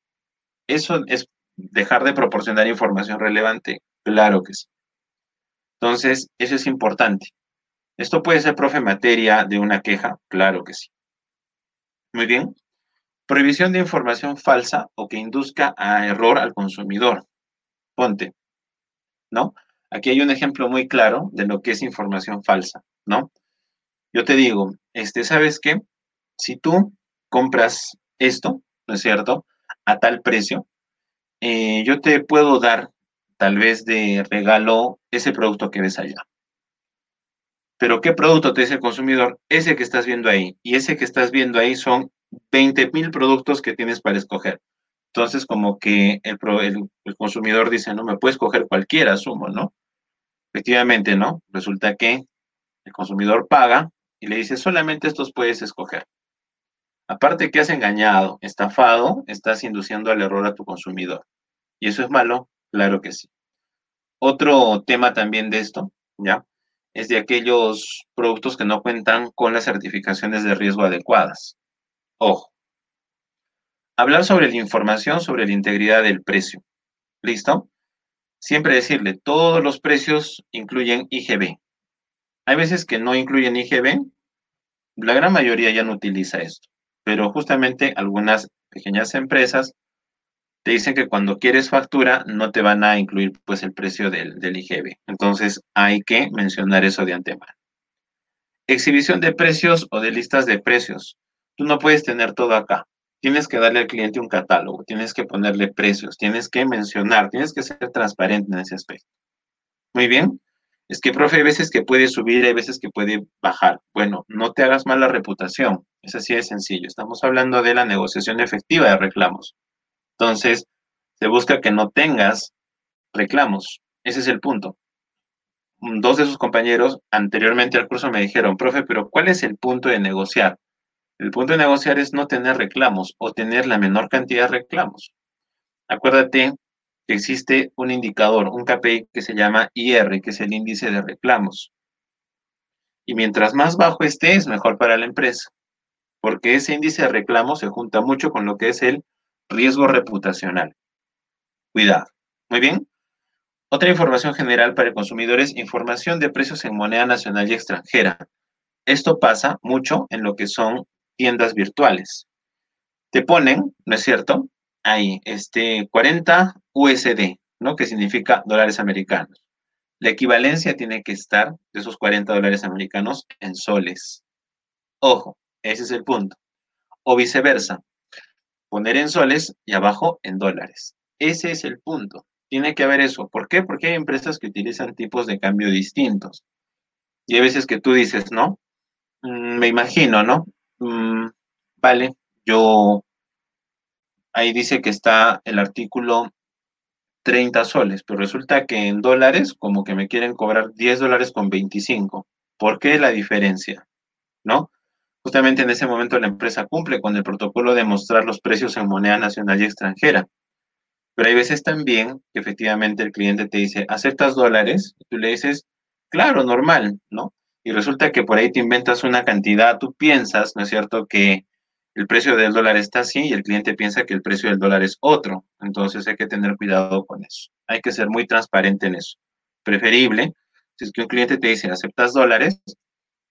¿Eso es dejar de proporcionar información relevante? Claro que sí. Entonces, eso es importante. ¿Esto puede ser, profe, materia de una queja? Claro que sí. Muy bien. Prohibición de información falsa o que induzca a error al consumidor. Ponte, ¿no? Aquí hay un ejemplo muy claro de lo que es información falsa, ¿no? Yo te digo, este, ¿sabes qué? Si tú compras esto, ¿no es cierto? A tal precio, eh, yo te puedo dar tal vez de regalo ese producto que ves allá. Pero ¿qué producto te dice el consumidor? Ese que estás viendo ahí. Y ese que estás viendo ahí son 20 mil productos que tienes para escoger. Entonces, como que el, el, consumidor dice, no, me puedes escoger cualquiera, asumo, ¿no? Efectivamente, ¿no? Resulta que el consumidor paga y le dice, solamente estos puedes escoger. Aparte que has engañado, estafado, estás induciendo al error a tu consumidor. ¿Y eso es malo? Claro que sí. Otro tema también de esto, ¿ya? Es de aquellos productos que no cuentan con las certificaciones de riesgo adecuadas. Ojo. Hablar sobre la información sobre la integridad del precio. ¿Listo? Siempre decirle, todos los precios incluyen IGB. Hay veces que no incluyen IGB. La gran mayoría ya no utiliza esto pero justamente algunas pequeñas empresas te dicen que cuando quieres factura no te van a incluir pues el precio del, del IGB. Entonces hay que mencionar eso de antemano. Exhibición de precios o de listas de precios. Tú no puedes tener todo acá. Tienes que darle al cliente un catálogo, tienes que ponerle precios, tienes que mencionar, tienes que ser transparente en ese aspecto. Muy bien. Es que, profe, hay veces que puede subir, hay veces que puede bajar. Bueno, no te hagas mala reputación. Es así de sencillo. Estamos hablando de la negociación efectiva de reclamos. Entonces, se busca que no tengas reclamos. Ese es el punto. Dos de sus compañeros anteriormente al curso me dijeron, profe, pero ¿cuál es el punto de negociar? El punto de negociar es no tener reclamos o tener la menor cantidad de reclamos. Acuérdate existe un indicador, un KPI que se llama IR, que es el índice de reclamos. Y mientras más bajo esté, es mejor para la empresa, porque ese índice de reclamos se junta mucho con lo que es el riesgo reputacional. Cuidado. Muy bien. Otra información general para el consumidor es información de precios en moneda nacional y extranjera. Esto pasa mucho en lo que son tiendas virtuales. Te ponen, ¿no es cierto? Ahí, este, 40 USD, ¿no? Que significa dólares americanos. La equivalencia tiene que estar de esos 40 dólares americanos en soles. Ojo, ese es el punto. O viceversa, poner en soles y abajo en dólares. Ese es el punto. Tiene que haber eso. ¿Por qué? Porque hay empresas que utilizan tipos de cambio distintos. Y hay veces que tú dices, ¿no? Mm, me imagino, ¿no? Mm, vale, yo ahí dice que está el artículo 30 soles, pero resulta que en dólares como que me quieren cobrar 10 dólares con 25. ¿Por qué la diferencia? ¿No? Justamente en ese momento la empresa cumple con el protocolo de mostrar los precios en moneda nacional y extranjera. Pero hay veces también que efectivamente el cliente te dice, ¿aceptas dólares? Y tú le dices, claro, normal, ¿no? Y resulta que por ahí te inventas una cantidad, tú piensas, ¿no es cierto?, que el precio del dólar está así y el cliente piensa que el precio del dólar es otro. Entonces hay que tener cuidado con eso. Hay que ser muy transparente en eso. Preferible, si es que un cliente te dice, ¿aceptas dólares?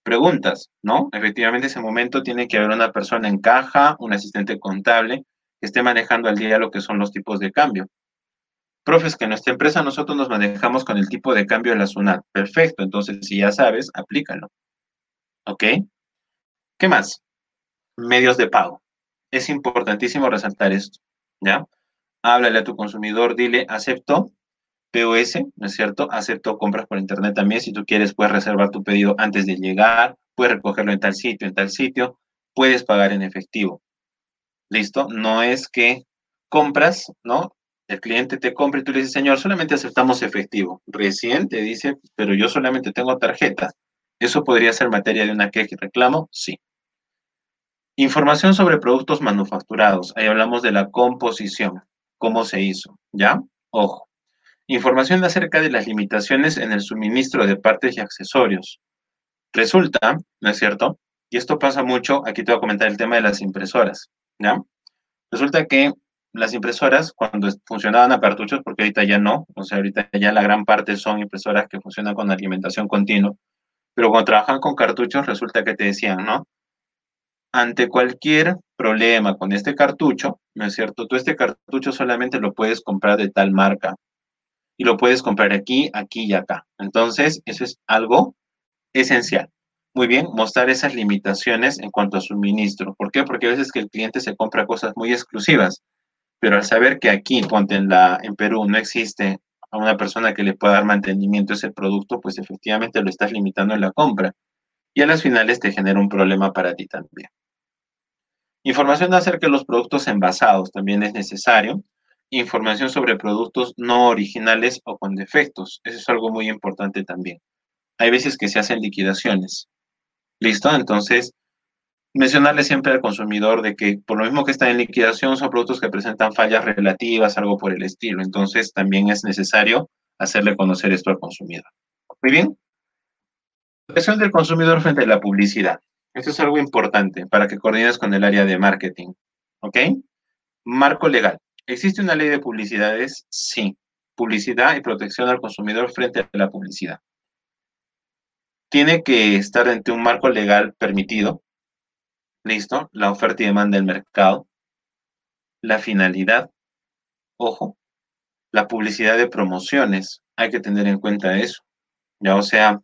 preguntas, ¿no? Efectivamente, en ese momento tiene que haber una persona en caja, un asistente contable, que esté manejando al día lo que son los tipos de cambio. Profes, que en nuestra empresa nosotros nos manejamos con el tipo de cambio de la SUNAT. Perfecto, entonces si ya sabes, aplícalo. ¿Ok? ¿Qué más? Medios de pago. Es importantísimo resaltar esto, ¿ya? Háblale a tu consumidor, dile, acepto POS, ¿no es cierto? Acepto compras por internet también. Si tú quieres, puedes reservar tu pedido antes de llegar, puedes recogerlo en tal sitio, en tal sitio, puedes pagar en efectivo. ¿Listo? No es que compras, ¿no? El cliente te compra y tú le dices, señor, solamente aceptamos efectivo. Recién te dice, pero yo solamente tengo tarjeta. ¿Eso podría ser materia de una queja y reclamo? Sí. Información sobre productos manufacturados. Ahí hablamos de la composición, cómo se hizo, ¿ya? Ojo. Información acerca de las limitaciones en el suministro de partes y accesorios. Resulta, ¿no es cierto? Y esto pasa mucho, aquí te voy a comentar el tema de las impresoras, ¿ya? Resulta que las impresoras, cuando funcionaban a cartuchos, porque ahorita ya no, o sea, ahorita ya la gran parte son impresoras que funcionan con alimentación continua, pero cuando trabajan con cartuchos, resulta que te decían, ¿no? Ante cualquier problema con este cartucho, ¿no es cierto? Tú este cartucho solamente lo puedes comprar de tal marca y lo puedes comprar aquí, aquí y acá. Entonces, eso es algo esencial. Muy bien, mostrar esas limitaciones en cuanto a suministro. ¿Por qué? Porque a veces que el cliente se compra cosas muy exclusivas pero al saber que aquí, ponte en, la, en Perú, no existe a una persona que le pueda dar mantenimiento a ese producto, pues efectivamente lo estás limitando en la compra. Y a las finales te genera un problema para ti también. Información acerca de los productos envasados también es necesario. Información sobre productos no originales o con defectos. Eso es algo muy importante también. Hay veces que se hacen liquidaciones. ¿Listo? Entonces, mencionarle siempre al consumidor de que por lo mismo que están en liquidación son productos que presentan fallas relativas, algo por el estilo. Entonces también es necesario hacerle conocer esto al consumidor. Muy bien. Presión del consumidor frente a la publicidad. Esto es algo importante para que coordines con el área de marketing. ¿Ok? Marco legal. ¿Existe una ley de publicidades? Sí. Publicidad y protección al consumidor frente a la publicidad. Tiene que estar ante un marco legal permitido, Listo, la oferta y demanda del mercado, la finalidad, ojo, la publicidad de promociones, hay que tener en cuenta eso. Ya, o sea,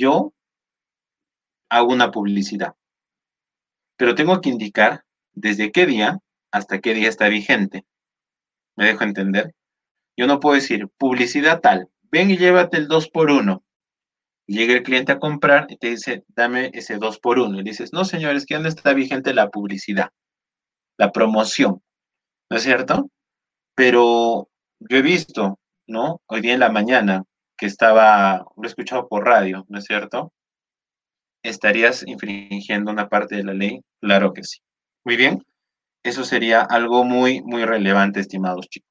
yo hago una publicidad, pero tengo que indicar desde qué día hasta qué día está vigente. ¿Me dejo entender? Yo no puedo decir publicidad tal, ven y llévate el 2 por 1 llega el cliente a comprar y te dice, dame ese 2 por 1 Y dices, no, señores, que no está vigente la publicidad, la promoción, ¿no es cierto? Pero yo he visto, ¿no? Hoy día en la mañana, que estaba, lo he escuchado por radio, ¿no es cierto? ¿Estarías infringiendo una parte de la ley? Claro que sí. Muy bien. Eso sería algo muy, muy relevante, estimados chicos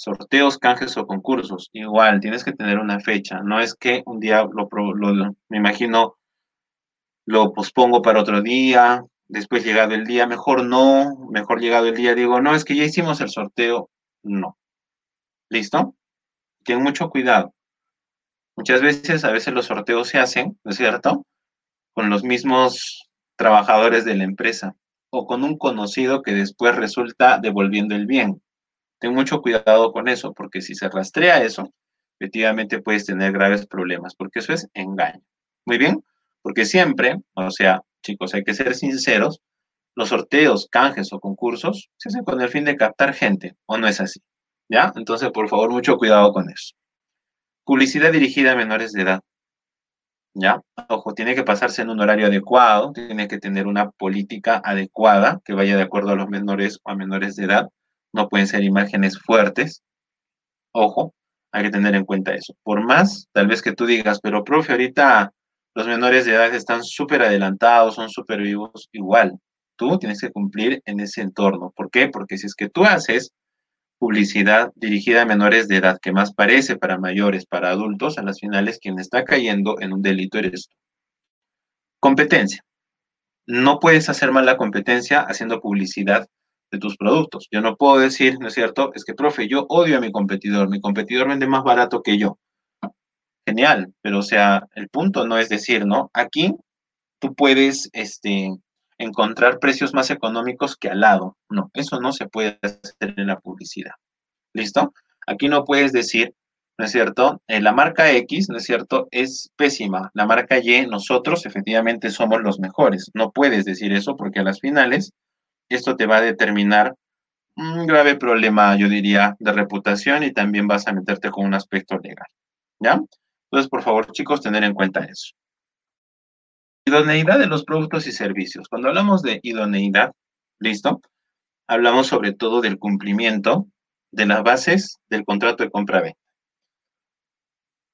sorteos, canjes o concursos. Igual, tienes que tener una fecha. No es que un día lo, lo, me imagino, lo pospongo para otro día, después llegado el día, mejor no, mejor llegado el día, digo, no, es que ya hicimos el sorteo. No. ¿Listo? Ten mucho cuidado. Muchas veces, a veces los sorteos se hacen, ¿no es cierto? Con los mismos trabajadores de la empresa o con un conocido que después resulta devolviendo el bien. Ten mucho cuidado con eso, porque si se rastrea eso, efectivamente puedes tener graves problemas, porque eso es engaño. Muy bien, porque siempre, o sea, chicos, hay que ser sinceros, los sorteos, canjes o concursos se hacen con el fin de captar gente, ¿o no es así? ¿Ya? Entonces, por favor, mucho cuidado con eso. Publicidad dirigida a menores de edad. ¿Ya? Ojo, tiene que pasarse en un horario adecuado, tiene que tener una política adecuada que vaya de acuerdo a los menores o a menores de edad no pueden ser imágenes fuertes. Ojo, hay que tener en cuenta eso. Por más, tal vez que tú digas, pero profe, ahorita los menores de edad están súper adelantados, son súper vivos, igual. Tú tienes que cumplir en ese entorno. ¿Por qué? Porque si es que tú haces publicidad dirigida a menores de edad, que más parece para mayores, para adultos, a las finales quien está cayendo en un delito eres tú. Competencia. No puedes hacer mal la competencia haciendo publicidad de tus productos. Yo no puedo decir, ¿no es cierto? Es que, profe, yo odio a mi competidor, mi competidor vende más barato que yo. genial, pero o sea, el punto no es decir, ¿no? Aquí tú puedes este, encontrar precios más económicos que al lado. No, eso no se puede hacer en la publicidad. ¿Listo? Aquí no puedes decir, ¿no es cierto? Eh, la marca X, ¿no es cierto? Es pésima. La marca Y, nosotros efectivamente somos los mejores. No puedes decir eso porque a las finales esto te va a determinar un grave problema, yo diría, de reputación y también vas a meterte con un aspecto legal. ¿Ya? Entonces, por favor, chicos, tener en cuenta eso. Idoneidad de los productos y servicios. Cuando hablamos de idoneidad, ¿listo? Hablamos sobre todo del cumplimiento de las bases del contrato de compra-venta.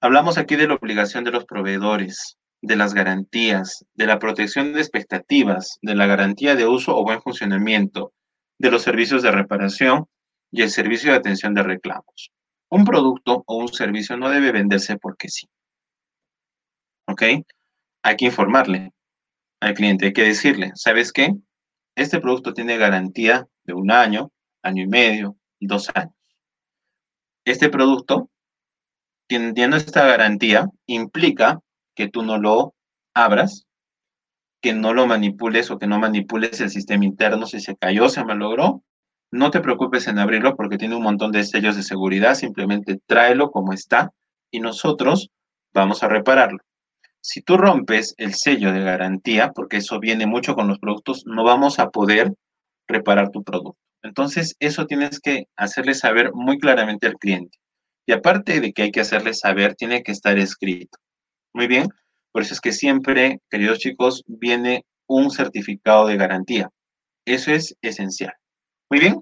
Hablamos aquí de la obligación de los proveedores, de las garantías, de la protección de expectativas, de la garantía de uso o buen funcionamiento, de los servicios de reparación y el servicio de atención de reclamos. Un producto o un servicio no debe venderse porque sí. ¿Ok? Hay que informarle al cliente, hay que decirle, ¿sabes qué? Este producto tiene garantía de un año, año y medio, dos años. Este producto, teniendo esta garantía, implica que tú no lo abras, que no lo manipules o que no manipules el sistema interno si se cayó, se malogró. No te preocupes en abrirlo porque tiene un montón de sellos de seguridad, simplemente tráelo como está y nosotros vamos a repararlo. Si tú rompes el sello de garantía, porque eso viene mucho con los productos, no vamos a poder reparar tu producto. Entonces, eso tienes que hacerle saber muy claramente al cliente. Y aparte de que hay que hacerle saber, tiene que estar escrito. Muy bien. Por eso es que siempre, queridos chicos, viene un certificado de garantía. Eso es esencial. Muy bien.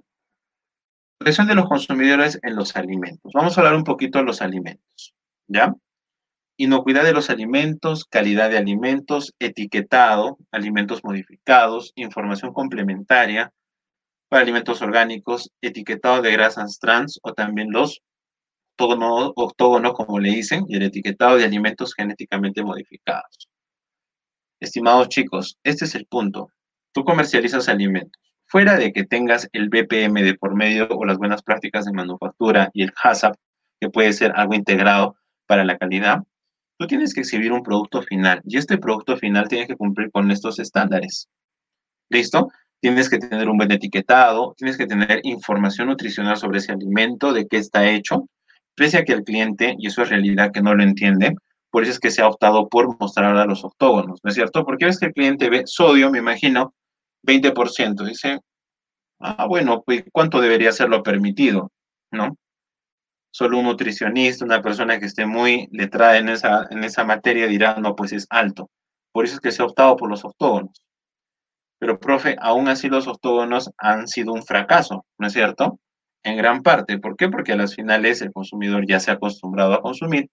Protección de los consumidores en los alimentos. Vamos a hablar un poquito de los alimentos. ¿Ya? Inocuidad de los alimentos, calidad de alimentos, etiquetado, alimentos modificados, información complementaria para alimentos orgánicos, etiquetado de grasas trans o también los octógono, como le dicen, y el etiquetado de alimentos genéticamente modificados. Estimados chicos, este es el punto. Tú comercializas alimentos. Fuera de que tengas el BPM de por medio o las buenas prácticas de manufactura y el HACCP, que puede ser algo integrado para la calidad, tú tienes que exhibir un producto final y este producto final tiene que cumplir con estos estándares. ¿Listo? Tienes que tener un buen etiquetado, tienes que tener información nutricional sobre ese alimento, de qué está hecho, pese a que el cliente, y eso es realidad que no lo entiende, por eso es que se ha optado por mostrar a los octógonos, ¿no es cierto? Porque ves que el cliente ve sodio, me imagino, 20%, dice, ah, bueno, pues ¿cuánto debería ser lo permitido? ¿No? Solo un nutricionista, una persona que esté muy letrada en esa, en esa materia dirá, no, pues es alto. Por eso es que se ha optado por los octógonos. Pero, profe, aún así los octógonos han sido un fracaso, ¿no es cierto? En gran parte. ¿Por qué? Porque a las finales el consumidor ya se ha acostumbrado a consumir.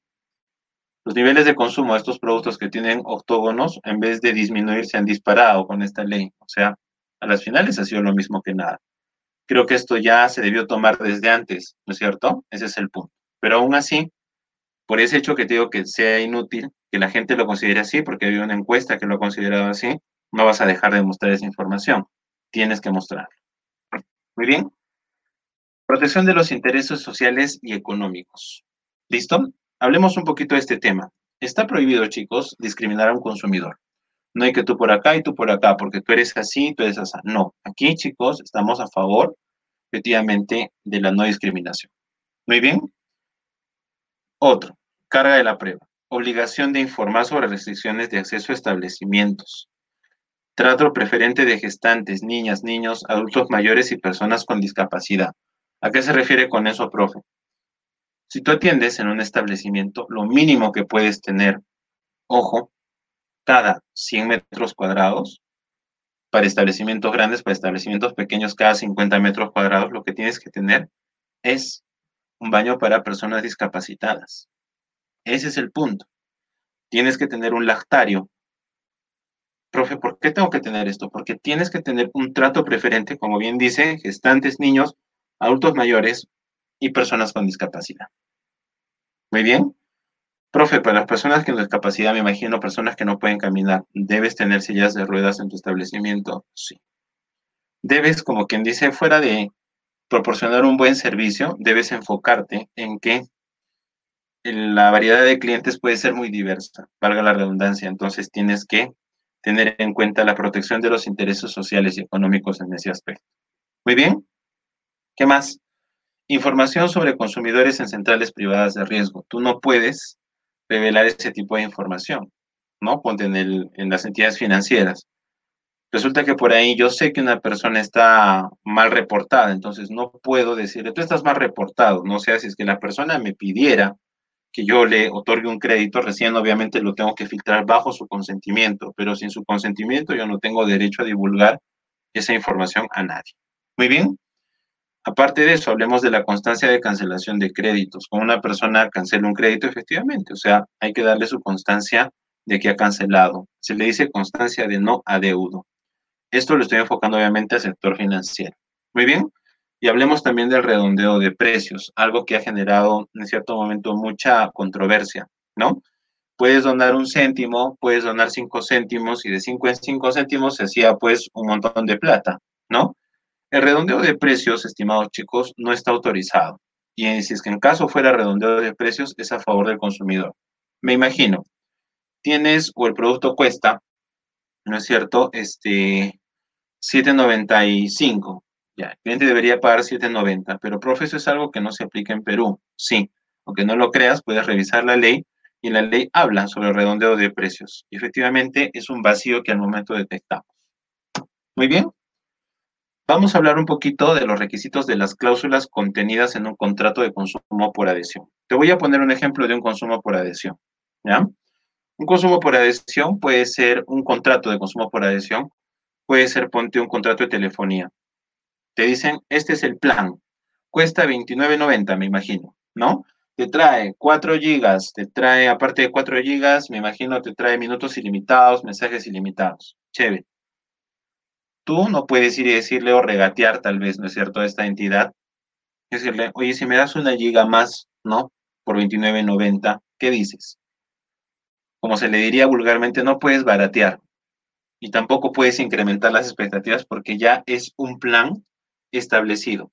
Los niveles de consumo de estos productos que tienen octógonos, en vez de disminuir, se han disparado con esta ley. O sea, a las finales ha sido lo mismo que nada. Creo que esto ya se debió tomar desde antes, ¿no es cierto? Ese es el punto. Pero aún así, por ese hecho que te digo que sea inútil, que la gente lo considere así, porque había una encuesta que lo consideraba así, no vas a dejar de mostrar esa información. Tienes que mostrarlo. Muy bien. Protección de los intereses sociales y económicos. ¿Listo? Hablemos un poquito de este tema. Está prohibido, chicos, discriminar a un consumidor. No hay que tú por acá y tú por acá, porque tú eres así, tú eres así. No, aquí, chicos, estamos a favor, efectivamente, de la no discriminación. Muy bien. Otro, carga de la prueba. Obligación de informar sobre restricciones de acceso a establecimientos. Trato preferente de gestantes, niñas, niños, adultos mayores y personas con discapacidad. ¿A qué se refiere con eso, profe? Si tú atiendes en un establecimiento, lo mínimo que puedes tener, ojo, cada 100 metros cuadrados, para establecimientos grandes, para establecimientos pequeños, cada 50 metros cuadrados, lo que tienes que tener es un baño para personas discapacitadas. Ese es el punto. Tienes que tener un lactario. Profe, ¿por qué tengo que tener esto? Porque tienes que tener un trato preferente, como bien dice, gestantes, niños, adultos mayores y personas con discapacidad. Muy bien. Profe, para las personas con discapacidad, me imagino personas que no pueden caminar, ¿debes tener sillas de ruedas en tu establecimiento? Sí. Debes, como quien dice, fuera de proporcionar un buen servicio, debes enfocarte en que la variedad de clientes puede ser muy diversa, valga la redundancia, entonces tienes que tener en cuenta la protección de los intereses sociales y económicos en ese aspecto. Muy bien. ¿Qué más? Información sobre consumidores en centrales privadas de riesgo. Tú no puedes revelar ese tipo de información, ¿no? Ponte en, en las entidades financieras. Resulta que por ahí yo sé que una persona está mal reportada, entonces no puedo decirle, tú estás mal reportado, no sé si es que la persona me pidiera que yo le otorgue un crédito, recién obviamente lo tengo que filtrar bajo su consentimiento, pero sin su consentimiento yo no tengo derecho a divulgar esa información a nadie. Muy bien. Aparte de eso, hablemos de la constancia de cancelación de créditos. Cuando una persona cancela un crédito, efectivamente, o sea, hay que darle su constancia de que ha cancelado. Se le dice constancia de no adeudo. Esto lo estoy enfocando obviamente al sector financiero. Muy bien. Y hablemos también del redondeo de precios, algo que ha generado en cierto momento mucha controversia, ¿no? Puedes donar un céntimo, puedes donar cinco céntimos y de cinco en cinco céntimos se hacía pues un montón de plata, ¿no? El redondeo de precios, estimados chicos, no está autorizado. Y si es que en caso fuera redondeo de precios, es a favor del consumidor. Me imagino, tienes o el producto cuesta, ¿no es cierto? Este, 7.95. Ya, el cliente debería pagar 7.90, pero profe, eso es algo que no se aplica en Perú. Sí, aunque no lo creas, puedes revisar la ley y la ley habla sobre el redondeo de precios. Y efectivamente es un vacío que al momento detectamos. Muy bien. Vamos a hablar un poquito de los requisitos de las cláusulas contenidas en un contrato de consumo por adhesión. Te voy a poner un ejemplo de un consumo por adhesión. Un consumo por adhesión puede ser un contrato de consumo por adhesión, puede ser ponte un contrato de telefonía. Te dicen, este es el plan, cuesta 29.90, me imagino, ¿no? Te trae 4 gigas, te trae, aparte de 4 gigas, me imagino, te trae minutos ilimitados, mensajes ilimitados. Chévere tú no puedes ir y decirle o regatear tal vez, ¿no es cierto?, a esta entidad. Decirle, oye, si me das una giga más, ¿no? Por 29.90, ¿qué dices? Como se le diría vulgarmente, no puedes baratear y tampoco puedes incrementar las expectativas porque ya es un plan establecido.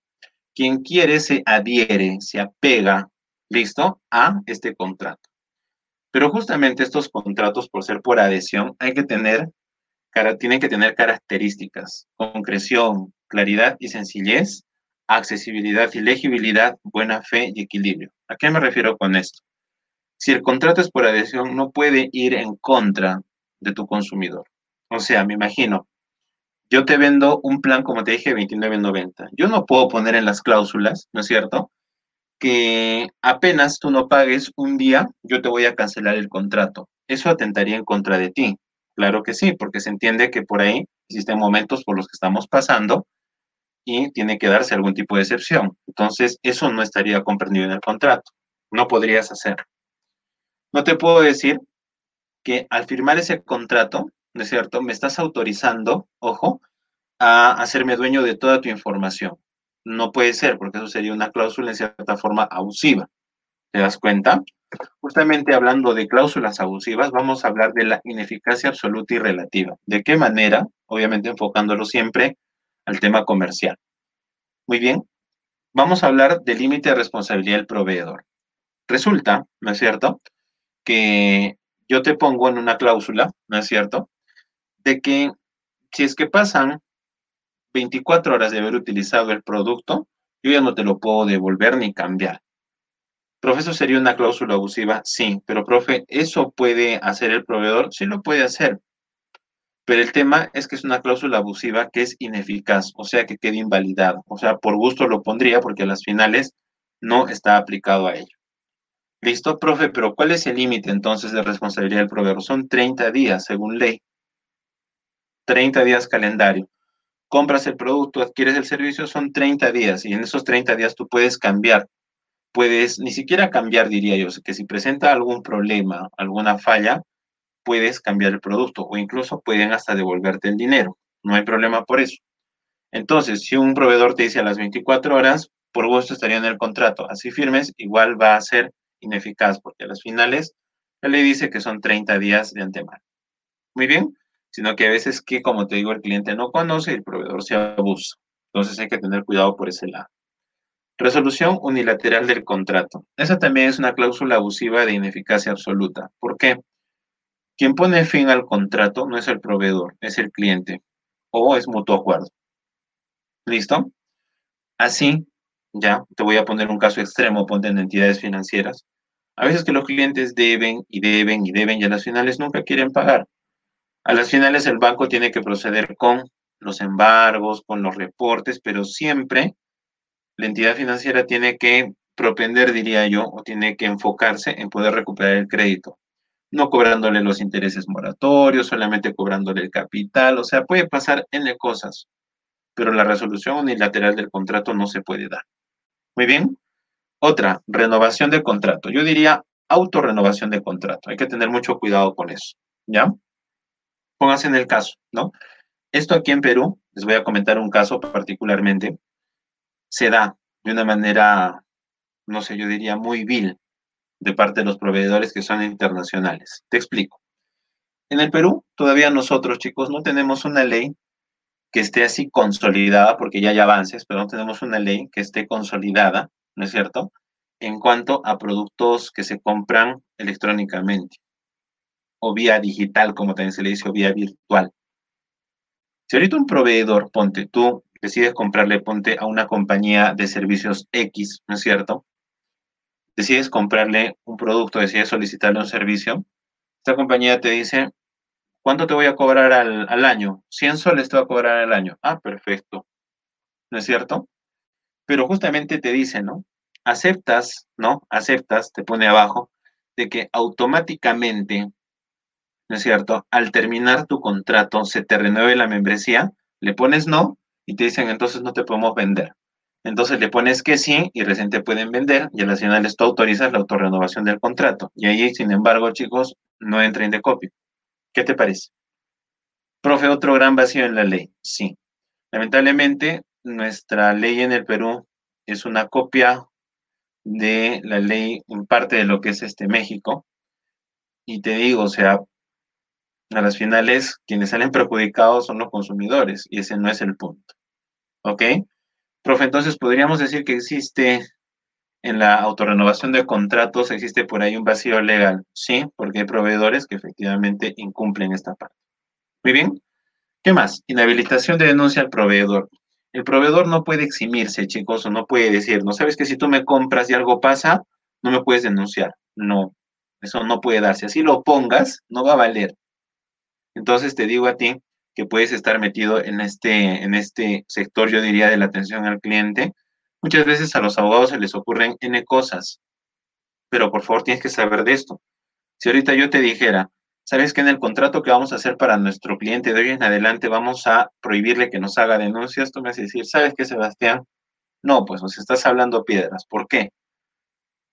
Quien quiere se adhiere, se apega, listo, a este contrato. Pero justamente estos contratos, por ser por adhesión, hay que tener tienen que tener características, concreción, claridad y sencillez, accesibilidad y legibilidad, buena fe y equilibrio. ¿A qué me refiero con esto? Si el contrato es por adhesión, no puede ir en contra de tu consumidor. O sea, me imagino, yo te vendo un plan, como te dije, 29.90. Yo no puedo poner en las cláusulas, ¿no es cierto? Que apenas tú no pagues un día, yo te voy a cancelar el contrato. Eso atentaría en contra de ti. Claro que sí, porque se entiende que por ahí existen momentos por los que estamos pasando y tiene que darse algún tipo de excepción. Entonces, eso no estaría comprendido en el contrato. No podrías hacer. No te puedo decir que al firmar ese contrato, ¿no es cierto? Me estás autorizando, ojo, a hacerme dueño de toda tu información. No puede ser, porque eso sería una cláusula en cierta forma abusiva. ¿Te das cuenta? Justamente hablando de cláusulas abusivas, vamos a hablar de la ineficacia absoluta y relativa. ¿De qué manera? Obviamente enfocándolo siempre al tema comercial. Muy bien, vamos a hablar del límite de responsabilidad del proveedor. Resulta, ¿no es cierto?, que yo te pongo en una cláusula, ¿no es cierto?, de que si es que pasan 24 horas de haber utilizado el producto, yo ya no te lo puedo devolver ni cambiar. Profe, ¿eso sería una cláusula abusiva? Sí, pero profe, ¿eso puede hacer el proveedor? Sí lo puede hacer. Pero el tema es que es una cláusula abusiva que es ineficaz, o sea, que queda invalidada. O sea, por gusto lo pondría porque a las finales no está aplicado a ello. Listo, profe, pero ¿cuál es el límite entonces de responsabilidad del proveedor? Son 30 días, según ley. 30 días calendario. Compras el producto, adquieres el servicio, son 30 días y en esos 30 días tú puedes cambiar puedes ni siquiera cambiar, diría yo, que si presenta algún problema, alguna falla, puedes cambiar el producto o incluso pueden hasta devolverte el dinero. No hay problema por eso. Entonces, si un proveedor te dice a las 24 horas, por gusto estaría en el contrato. Así firmes, igual va a ser ineficaz porque a las finales la ley dice que son 30 días de antemano. Muy bien, sino que a veces que, como te digo, el cliente no conoce y el proveedor se abusa. Entonces hay que tener cuidado por ese lado. Resolución unilateral del contrato. Esa también es una cláusula abusiva de ineficacia absoluta. ¿Por qué? Quien pone fin al contrato no es el proveedor, es el cliente o es mutuo acuerdo. ¿Listo? Así, ya, te voy a poner un caso extremo, ponte en entidades financieras. A veces que los clientes deben y deben y deben y a las finales nunca quieren pagar. A las finales el banco tiene que proceder con los embargos, con los reportes, pero siempre la entidad financiera tiene que propender, diría yo, o tiene que enfocarse en poder recuperar el crédito, no cobrándole los intereses moratorios, solamente cobrándole el capital, o sea, puede pasar N cosas, pero la resolución unilateral del contrato no se puede dar. Muy bien. Otra, renovación de contrato. Yo diría autorrenovación de contrato. Hay que tener mucho cuidado con eso, ¿ya? Pónganse en el caso, ¿no? Esto aquí en Perú, les voy a comentar un caso particularmente se da de una manera, no sé, yo diría muy vil de parte de los proveedores que son internacionales. Te explico. En el Perú, todavía nosotros, chicos, no tenemos una ley que esté así consolidada, porque ya hay avances, pero no tenemos una ley que esté consolidada, ¿no es cierto?, en cuanto a productos que se compran electrónicamente, o vía digital, como también se le dice, o vía virtual. Si ahorita un proveedor, ponte tú, decides comprarle, ponte a una compañía de servicios X, ¿no es cierto? Decides comprarle un producto, decides solicitarle un servicio, esta compañía te dice, ¿cuánto te voy a cobrar al, al año? 100 soles te va a cobrar al año. Ah, perfecto. ¿No es cierto? Pero justamente te dice, ¿no? Aceptas, ¿no? Aceptas, te pone abajo, de que automáticamente, ¿no es cierto? Al terminar tu contrato, se te renueve la membresía, le pones no y te dicen entonces no te podemos vender. Entonces le pones que sí y recién te pueden vender y a las finales tú autorizas la autorrenovación del contrato. Y ahí, sin embargo, chicos, no entra en decopio. ¿Qué te parece? Profe, otro gran vacío en la ley. Sí. Lamentablemente, nuestra ley en el Perú es una copia de la ley en parte de lo que es este México. Y te digo, o sea, a las finales, quienes salen perjudicados son los consumidores y ese no es el punto. ¿Ok? Profe, entonces podríamos decir que existe en la autorrenovación de contratos, existe por ahí un vacío legal. Sí, porque hay proveedores que efectivamente incumplen esta parte. Muy bien. ¿Qué más? Inhabilitación de denuncia al proveedor. El proveedor no puede eximirse, chicos, o no puede decir, no sabes que si tú me compras y algo pasa, no me puedes denunciar. No, eso no puede darse. Así lo pongas, no va a valer. Entonces te digo a ti que puedes estar metido en este, en este sector, yo diría, de la atención al cliente. Muchas veces a los abogados se les ocurren N cosas, pero por favor tienes que saber de esto. Si ahorita yo te dijera, ¿sabes que en el contrato que vamos a hacer para nuestro cliente de hoy en adelante vamos a prohibirle que nos haga denuncias? Tú me vas a decir, ¿sabes qué, Sebastián? No, pues nos estás hablando piedras. ¿Por qué?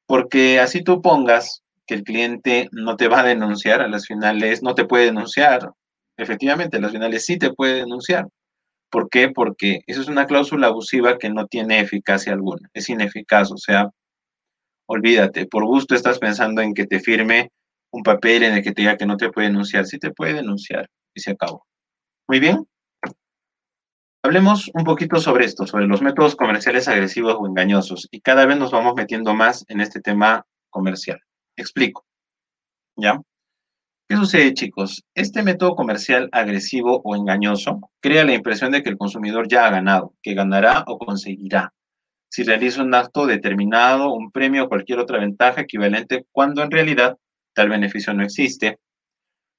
Porque así tú pongas que el cliente no te va a denunciar, a las finales no te puede denunciar, efectivamente, las finales sí te puede denunciar. ¿Por qué? Porque eso es una cláusula abusiva que no tiene eficacia alguna, es ineficaz, o sea, olvídate, por gusto estás pensando en que te firme un papel en el que te diga que no te puede denunciar, sí te puede denunciar y se acabó. Muy bien. Hablemos un poquito sobre esto, sobre los métodos comerciales agresivos o engañosos, y cada vez nos vamos metiendo más en este tema comercial. Explico. ¿Ya? ¿Qué sucede, chicos? Este método comercial agresivo o engañoso crea la impresión de que el consumidor ya ha ganado, que ganará o conseguirá si realiza un acto determinado, un premio o cualquier otra ventaja equivalente, cuando en realidad tal beneficio no existe.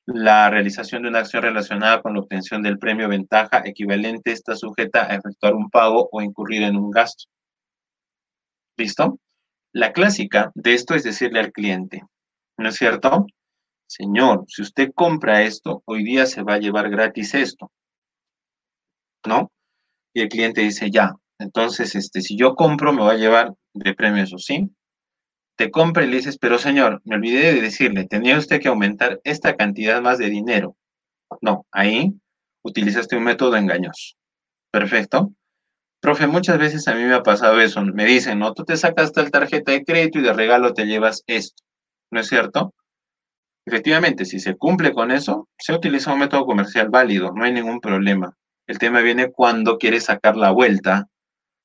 La realización de una acción relacionada con la obtención del premio o ventaja equivalente está sujeta a efectuar un pago o incurrir en un gasto. ¿Listo? La clásica de esto es decirle al cliente, ¿no es cierto? Señor, si usted compra esto, hoy día se va a llevar gratis esto. ¿No? Y el cliente dice, ya, entonces, este, si yo compro, me va a llevar de premio eso, ¿sí? Te compra y le dices, pero señor, me olvidé de decirle, tenía usted que aumentar esta cantidad más de dinero. No, ahí utilizaste un método engañoso. Perfecto. Profe, muchas veces a mí me ha pasado eso. Me dicen, no, tú te sacas tal tarjeta de crédito y de regalo te llevas esto. ¿No es cierto? Efectivamente, si se cumple con eso, se utiliza un método comercial válido, no hay ningún problema. El tema viene cuando quieres sacar la vuelta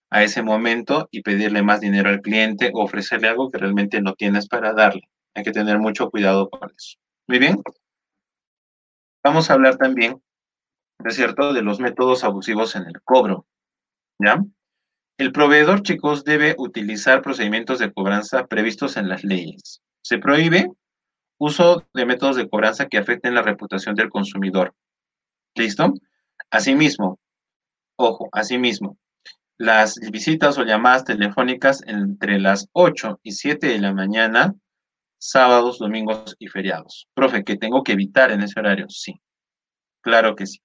a ese momento y pedirle más dinero al cliente o ofrecerle algo que realmente no tienes para darle. Hay que tener mucho cuidado con eso. Muy bien. Vamos a hablar también, ¿es cierto?, de los métodos abusivos en el cobro. ¿Ya? El proveedor, chicos, debe utilizar procedimientos de cobranza previstos en las leyes. Se prohíbe uso de métodos de cobranza que afecten la reputación del consumidor. ¿Listo? Asimismo, ojo, asimismo, las visitas o llamadas telefónicas entre las 8 y 7 de la mañana, sábados, domingos y feriados. Profe, ¿que tengo que evitar en ese horario? Sí, claro que sí.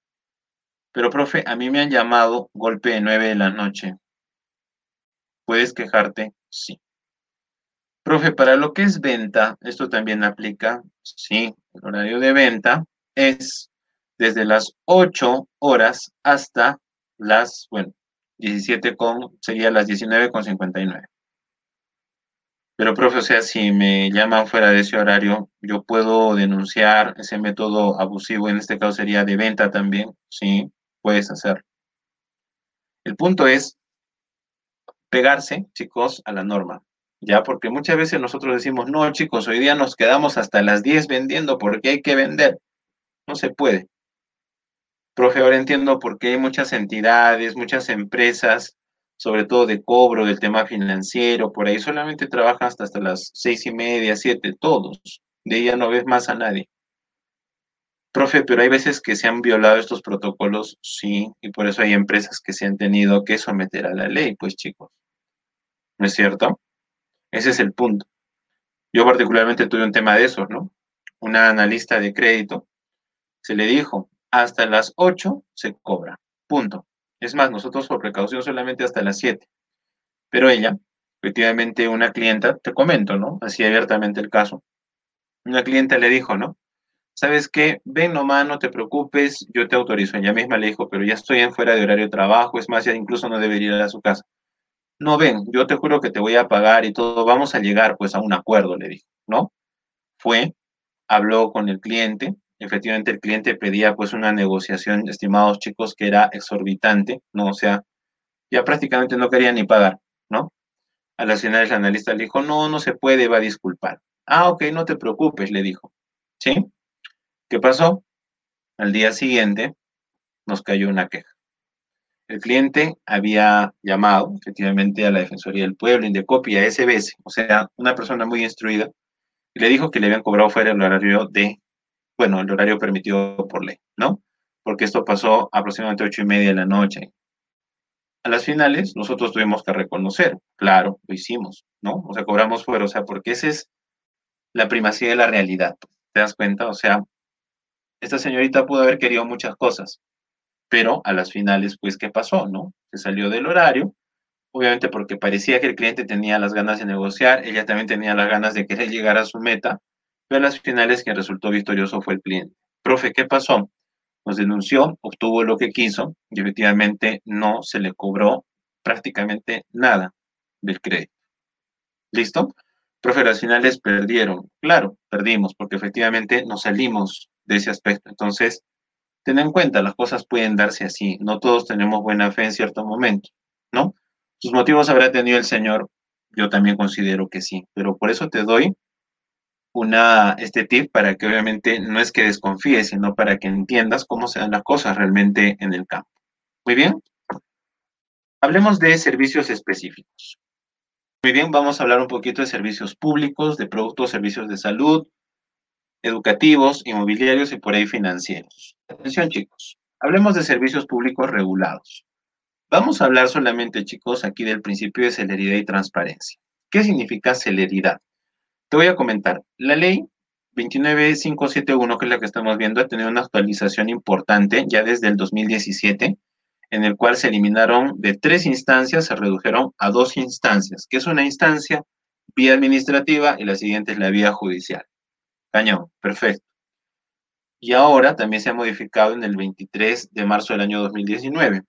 Pero, profe, a mí me han llamado golpe de 9 de la noche. ¿Puedes quejarte? Sí. Profe, para lo que es venta, esto también aplica, sí, el horario de venta es desde las 8 horas hasta las, bueno, 17 con, sería las 19 con 59. Pero, profe, o sea, si me llaman fuera de ese horario, yo puedo denunciar ese método abusivo, en este caso sería de venta también, sí, puedes hacerlo. El punto es pegarse, chicos, a la norma, ya, porque muchas veces nosotros decimos, no, chicos, hoy día nos quedamos hasta las 10 vendiendo porque hay que vender. No se puede. Profe, ahora entiendo por qué hay muchas entidades, muchas empresas, sobre todo de cobro, del tema financiero, por ahí solamente trabajan hasta, hasta las seis y media, siete, todos. De ya no ves más a nadie. Profe, pero hay veces que se han violado estos protocolos, sí, y por eso hay empresas que se han tenido que someter a la ley, pues chicos. ¿No es cierto? Ese es el punto. Yo particularmente tuve un tema de eso, ¿no? Una analista de crédito se le dijo, hasta las 8 se cobra. Punto. Es más, nosotros por precaución solamente hasta las 7. Pero ella, efectivamente una clienta, te comento, ¿no? Así abiertamente el caso. Una clienta le dijo, ¿no? ¿Sabes qué? Ven nomás, no te preocupes, yo te autorizo. Ella misma le dijo, pero ya estoy en fuera de horario de trabajo, es más, ya incluso no debería ir a su casa. No, ven, yo te juro que te voy a pagar y todo, vamos a llegar pues a un acuerdo, le dijo, ¿no? Fue, habló con el cliente, efectivamente el cliente pedía pues una negociación, estimados chicos, que era exorbitante, ¿no? O sea, ya prácticamente no quería ni pagar, ¿no? A las finales el analista le dijo, no, no se puede, va a disculpar. Ah, ok, no te preocupes, le dijo. ¿Sí? ¿Qué pasó? Al día siguiente nos cayó una queja. El cliente había llamado efectivamente a la Defensoría del Pueblo, Indecopia, SBS, o sea, una persona muy instruida, y le dijo que le habían cobrado fuera el horario de bueno, el horario permitido por ley, ¿no? Porque esto pasó aproximadamente ocho y media de la noche. A las finales, nosotros tuvimos que reconocer, claro, lo hicimos, ¿no? O sea, cobramos fuera, o sea, porque esa es la primacía de la realidad, ¿te das cuenta? O sea, esta señorita pudo haber querido muchas cosas, pero a las finales, pues, ¿qué pasó, no? Se salió del horario, obviamente porque parecía que el cliente tenía las ganas de negociar, ella también tenía las ganas de querer llegar a su meta, pero a las finales quien resultó victorioso fue el cliente. Profe, ¿qué pasó? Nos denunció, obtuvo lo que quiso y efectivamente no se le cobró prácticamente nada del crédito. ¿Listo? Profe, las finales perdieron. Claro, perdimos porque efectivamente nos salimos de ese aspecto. Entonces, ten en cuenta, las cosas pueden darse así. No todos tenemos buena fe en cierto momento, ¿no? Sus motivos habrá tenido el Señor, yo también considero que sí, pero por eso te doy una, este tip para que obviamente no es que desconfíes, sino para que entiendas cómo se dan las cosas realmente en el campo. Muy bien. Hablemos de servicios específicos. Muy bien, vamos a hablar un poquito de servicios públicos, de productos, servicios de salud, educativos, inmobiliarios y por ahí financieros. Atención, chicos. Hablemos de servicios públicos regulados. Vamos a hablar solamente, chicos, aquí del principio de celeridad y transparencia. ¿Qué significa celeridad? Te voy a comentar, la ley 29571, que es la que estamos viendo, ha tenido una actualización importante ya desde el 2017, en el cual se eliminaron de tres instancias, se redujeron a dos instancias, que es una instancia vía administrativa y la siguiente es la vía judicial. Cañón, perfecto. Y ahora también se ha modificado en el 23 de marzo del año 2019.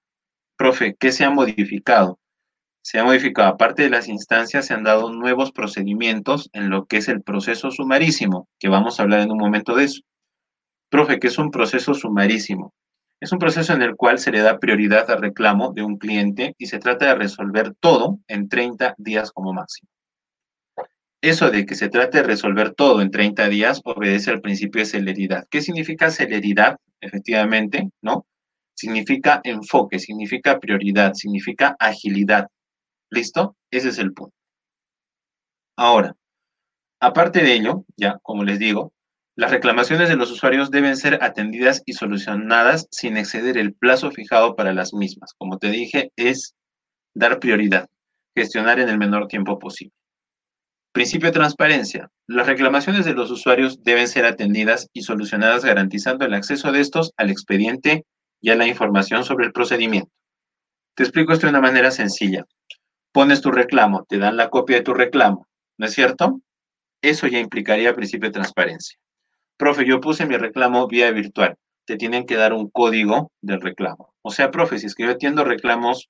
Profe, ¿qué se ha modificado? se ha modificado, aparte de las instancias, se han dado nuevos procedimientos en lo que es el proceso sumarísimo, que vamos a hablar en un momento de eso. Profe, ¿qué es un proceso sumarísimo? Es un proceso en el cual se le da prioridad al reclamo de un cliente y se trata de resolver todo en 30 días como máximo. Eso de que se trate de resolver todo en 30 días obedece al principio de celeridad. ¿Qué significa celeridad? Efectivamente, ¿no? Significa enfoque, significa prioridad, significa agilidad. ¿Listo? Ese es el punto. Ahora, aparte de ello, ya como les digo, las reclamaciones de los usuarios deben ser atendidas y solucionadas sin exceder el plazo fijado para las mismas. Como te dije, es dar prioridad, gestionar en el menor tiempo posible. Principio de transparencia. Las reclamaciones de los usuarios deben ser atendidas y solucionadas garantizando el acceso de estos al expediente y a la información sobre el procedimiento. Te explico esto de una manera sencilla. Pones tu reclamo, te dan la copia de tu reclamo, ¿no es cierto? Eso ya implicaría principio de transparencia. Profe, yo puse mi reclamo vía virtual. Te tienen que dar un código del reclamo. O sea, profe, si es que yo atiendo reclamos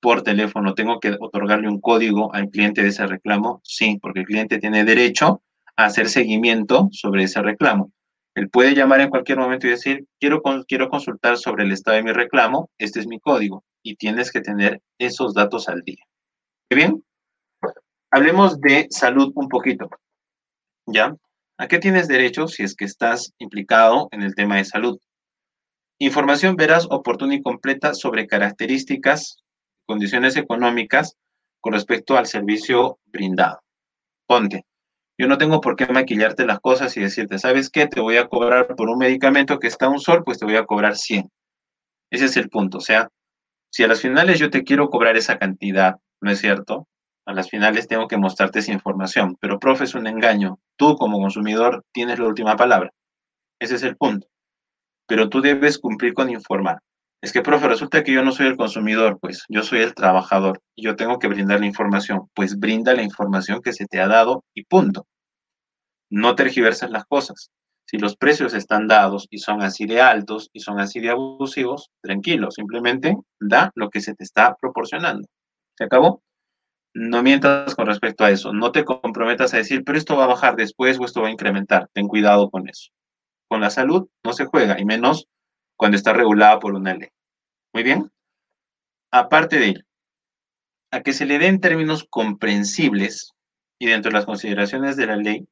por teléfono, ¿tengo que otorgarle un código al cliente de ese reclamo? Sí, porque el cliente tiene derecho a hacer seguimiento sobre ese reclamo. Él puede llamar en cualquier momento y decir, quiero, quiero consultar sobre el estado de mi reclamo, este es mi código, y tienes que tener esos datos al día. ¿Bien? Hablemos de salud un poquito. ¿Ya? ¿A qué tienes derecho si es que estás implicado en el tema de salud? Información veraz, oportuna y completa sobre características, condiciones económicas con respecto al servicio brindado. Ponte, yo no tengo por qué maquillarte las cosas y decirte, ¿sabes qué? Te voy a cobrar por un medicamento que está a un sol, pues te voy a cobrar 100. Ese es el punto. O sea, si a las finales yo te quiero cobrar esa cantidad, ¿no es cierto? a las finales tengo que mostrarte esa información. Pero, profe, es un engaño. Tú como consumidor tienes la última palabra. Ese es el punto. Pero tú debes cumplir con informar. Es que, profe, resulta que yo no soy el consumidor, pues yo soy el trabajador y yo tengo que brindar la información. Pues brinda la información que se te ha dado y punto. No tergiversas las cosas. Si los precios están dados y son así de altos y son así de abusivos, tranquilo, simplemente da lo que se te está proporcionando. ¿Se acabó? no mientas con respecto a eso. No te comprometas a decir, pero esto va a bajar después o esto va a incrementar. Ten cuidado con eso. Con la salud no se juega, y menos cuando está regulada por una ley. Muy bien. Aparte de ello, a que se le den términos comprensibles y dentro de las consideraciones de la ley,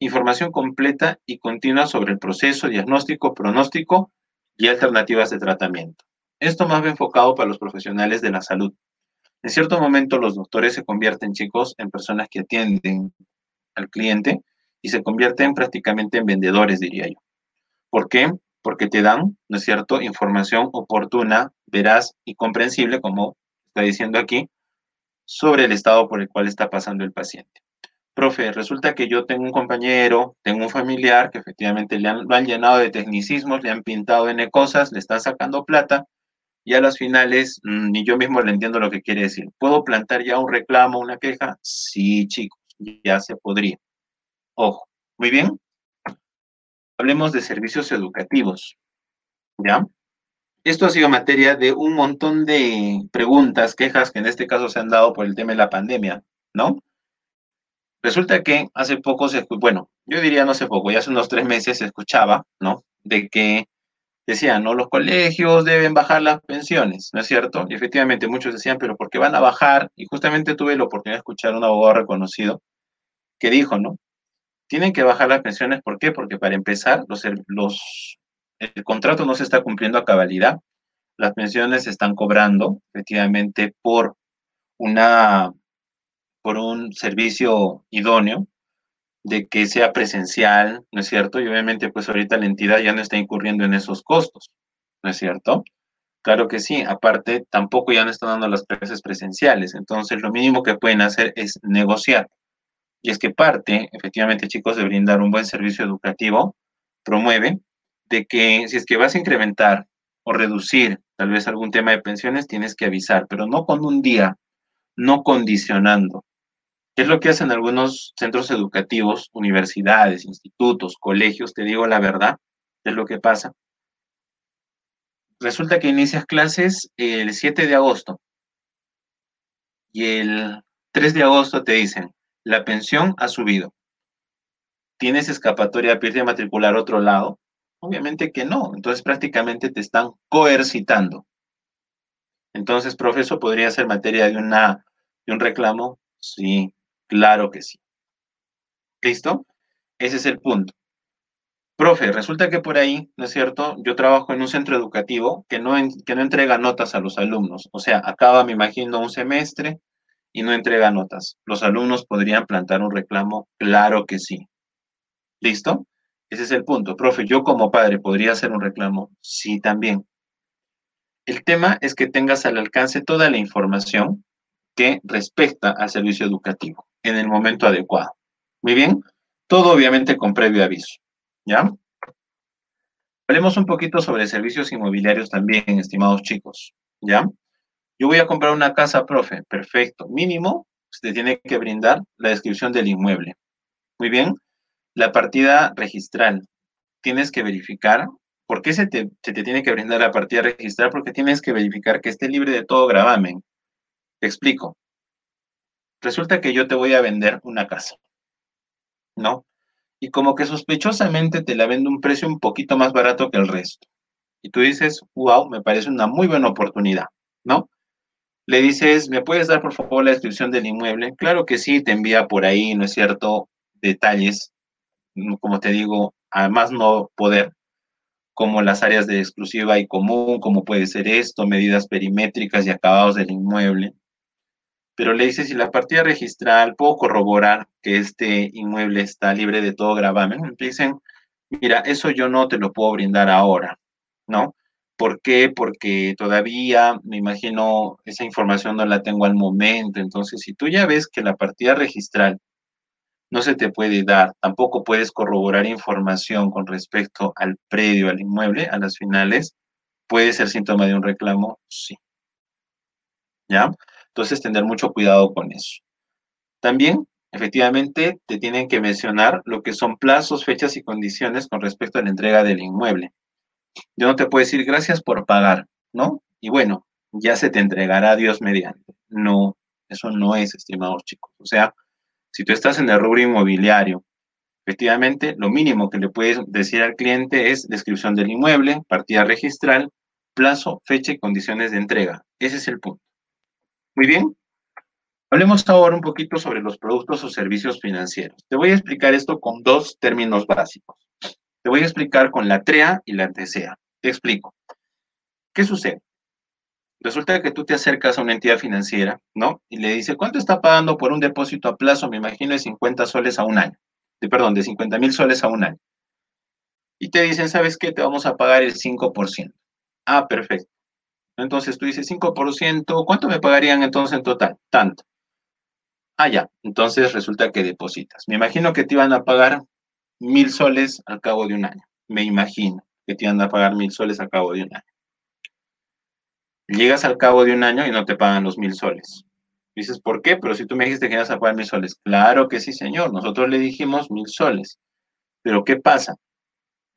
información completa y continua sobre el proceso, diagnóstico, pronóstico y alternativas de tratamiento. Esto más bien enfocado para los profesionales de la salud, en cierto momento los doctores se convierten, chicos, en personas que atienden al cliente y se convierten prácticamente en vendedores, diría yo. ¿Por qué? Porque te dan, ¿no es cierto?, información oportuna, veraz y comprensible, como está diciendo aquí, sobre el estado por el cual está pasando el paciente. Profe, resulta que yo tengo un compañero, tengo un familiar que efectivamente le han, lo han llenado de tecnicismos, le han pintado N cosas, le están sacando plata, y a las finales mm, ni yo mismo le entiendo lo que quiere decir. ¿Puedo plantar ya un reclamo, una queja? Sí, chicos, ya se podría. Ojo, muy bien. Hablemos de servicios educativos. ¿Ya? Esto ha sido materia de un montón de preguntas, quejas que en este caso se han dado por el tema de la pandemia, ¿no? Resulta que hace poco se, bueno, yo diría no hace poco, ya hace unos tres meses se escuchaba, ¿no? De que decían, ¿no? Los colegios deben bajar las pensiones, ¿no es cierto? Y efectivamente muchos decían, pero ¿por qué van a bajar? Y justamente tuve la oportunidad de escuchar a un abogado reconocido que dijo, ¿no? Tienen que bajar las pensiones, ¿por qué? Porque para empezar, el contrato no se está cumpliendo a cabalidad, las pensiones se están cobrando efectivamente por una por un servicio idóneo, de que sea presencial, ¿no es cierto? Y obviamente, pues ahorita la entidad ya no está incurriendo en esos costos, ¿no es cierto? Claro que sí, aparte tampoco ya no están dando las clases presenciales, entonces lo mínimo que pueden hacer es negociar. Y es que parte, efectivamente, chicos, de brindar un buen servicio educativo, promueve de que si es que vas a incrementar o reducir tal vez algún tema de pensiones, tienes que avisar, pero no con un día, no condicionando, ¿Qué es lo que hacen algunos centros educativos, universidades, institutos, colegios? Te digo la verdad, es lo que pasa. Resulta que inicias clases el 7 de agosto y el 3 de agosto te dicen, la pensión ha subido. ¿Tienes escapatoria pedirte a matricular otro lado? Obviamente que no. Entonces prácticamente te están coercitando. Entonces, profesor, ¿podría ser materia de, una, de un reclamo? Sí, claro que sí. ¿Listo? Ese es el punto. Profe, resulta que por ahí, ¿no es cierto? Yo trabajo en un centro educativo que no, que no entrega notas a los alumnos. O sea, acaba, me imagino, un semestre y no entrega notas. ¿Los alumnos podrían plantar un reclamo? Claro que sí. ¿Listo? Ese es el punto. Profe, yo como padre podría hacer un reclamo. Sí, también. El tema es que tengas al alcance toda la información que respecta al servicio educativo en el momento adecuado. Muy bien, todo obviamente con previo aviso. ¿Ya? Hablemos un poquito sobre servicios inmobiliarios también, estimados chicos. ¿Ya? Yo voy a comprar una casa, profe. Perfecto. Mínimo, se tiene que brindar la descripción del inmueble. Muy bien. La partida registral. Tienes que verificar. ¿Por qué se te, se te tiene que brindar la partida registral? Porque tienes que verificar que esté libre de todo gravamen. Te explico. Resulta que yo te voy a vender una casa. ¿No? Y como que sospechosamente te la vendo un precio un poquito más barato que el resto. Y tú dices, wow, me parece una muy buena oportunidad, ¿no? Le dices, ¿me puedes dar por favor la descripción del inmueble? Claro que sí, te envía por ahí, ¿no es cierto? Detalles, como te digo, además no poder, como las áreas de exclusiva y común, como puede ser esto, medidas perimétricas y acabados del inmueble pero le dice si la partida registral puedo corroborar que este inmueble está libre de todo gravamen. dicen, mira, eso yo no te lo puedo brindar ahora, ¿no? ¿Por qué? Porque todavía, me imagino, esa información no la tengo al momento. Entonces, si tú ya ves que la partida registral no se te puede dar, tampoco puedes corroborar información con respecto al predio, al inmueble, a las finales, puede ser síntoma de un reclamo, sí. ¿Ya? Entonces, tener mucho cuidado con eso. También, efectivamente, te tienen que mencionar lo que son plazos, fechas y condiciones con respecto a la entrega del inmueble. Yo no te puedo decir gracias por pagar, ¿no? Y bueno, ya se te entregará Dios mediante. No, eso no es, estimados chicos. O sea, si tú estás en el rubro inmobiliario, efectivamente, lo mínimo que le puedes decir al cliente es descripción del inmueble, partida registral, plazo, fecha y condiciones de entrega. Ese es el punto. Muy bien. Hablemos ahora un poquito sobre los productos o servicios financieros. Te voy a explicar esto con dos términos básicos. Te voy a explicar con la TREA y la TCA. Te explico. ¿Qué sucede? Resulta que tú te acercas a una entidad financiera, ¿no? Y le dice, ¿cuánto está pagando por un depósito a plazo? Me imagino de 50 soles a un año. De, perdón, de 50 mil soles a un año. Y te dicen, ¿sabes qué? Te vamos a pagar el 5%. Ah, perfecto. Entonces tú dices 5%, ¿cuánto me pagarían entonces en total? Tanto. Ah, ya. Entonces resulta que depositas. Me imagino que te iban a pagar mil soles al cabo de un año. Me imagino que te iban a pagar mil soles al cabo de un año. Llegas al cabo de un año y no te pagan los mil soles. Dices, ¿por qué? Pero si tú me dijiste que ibas a pagar mil soles. Claro que sí, señor. Nosotros le dijimos mil soles. Pero ¿qué pasa?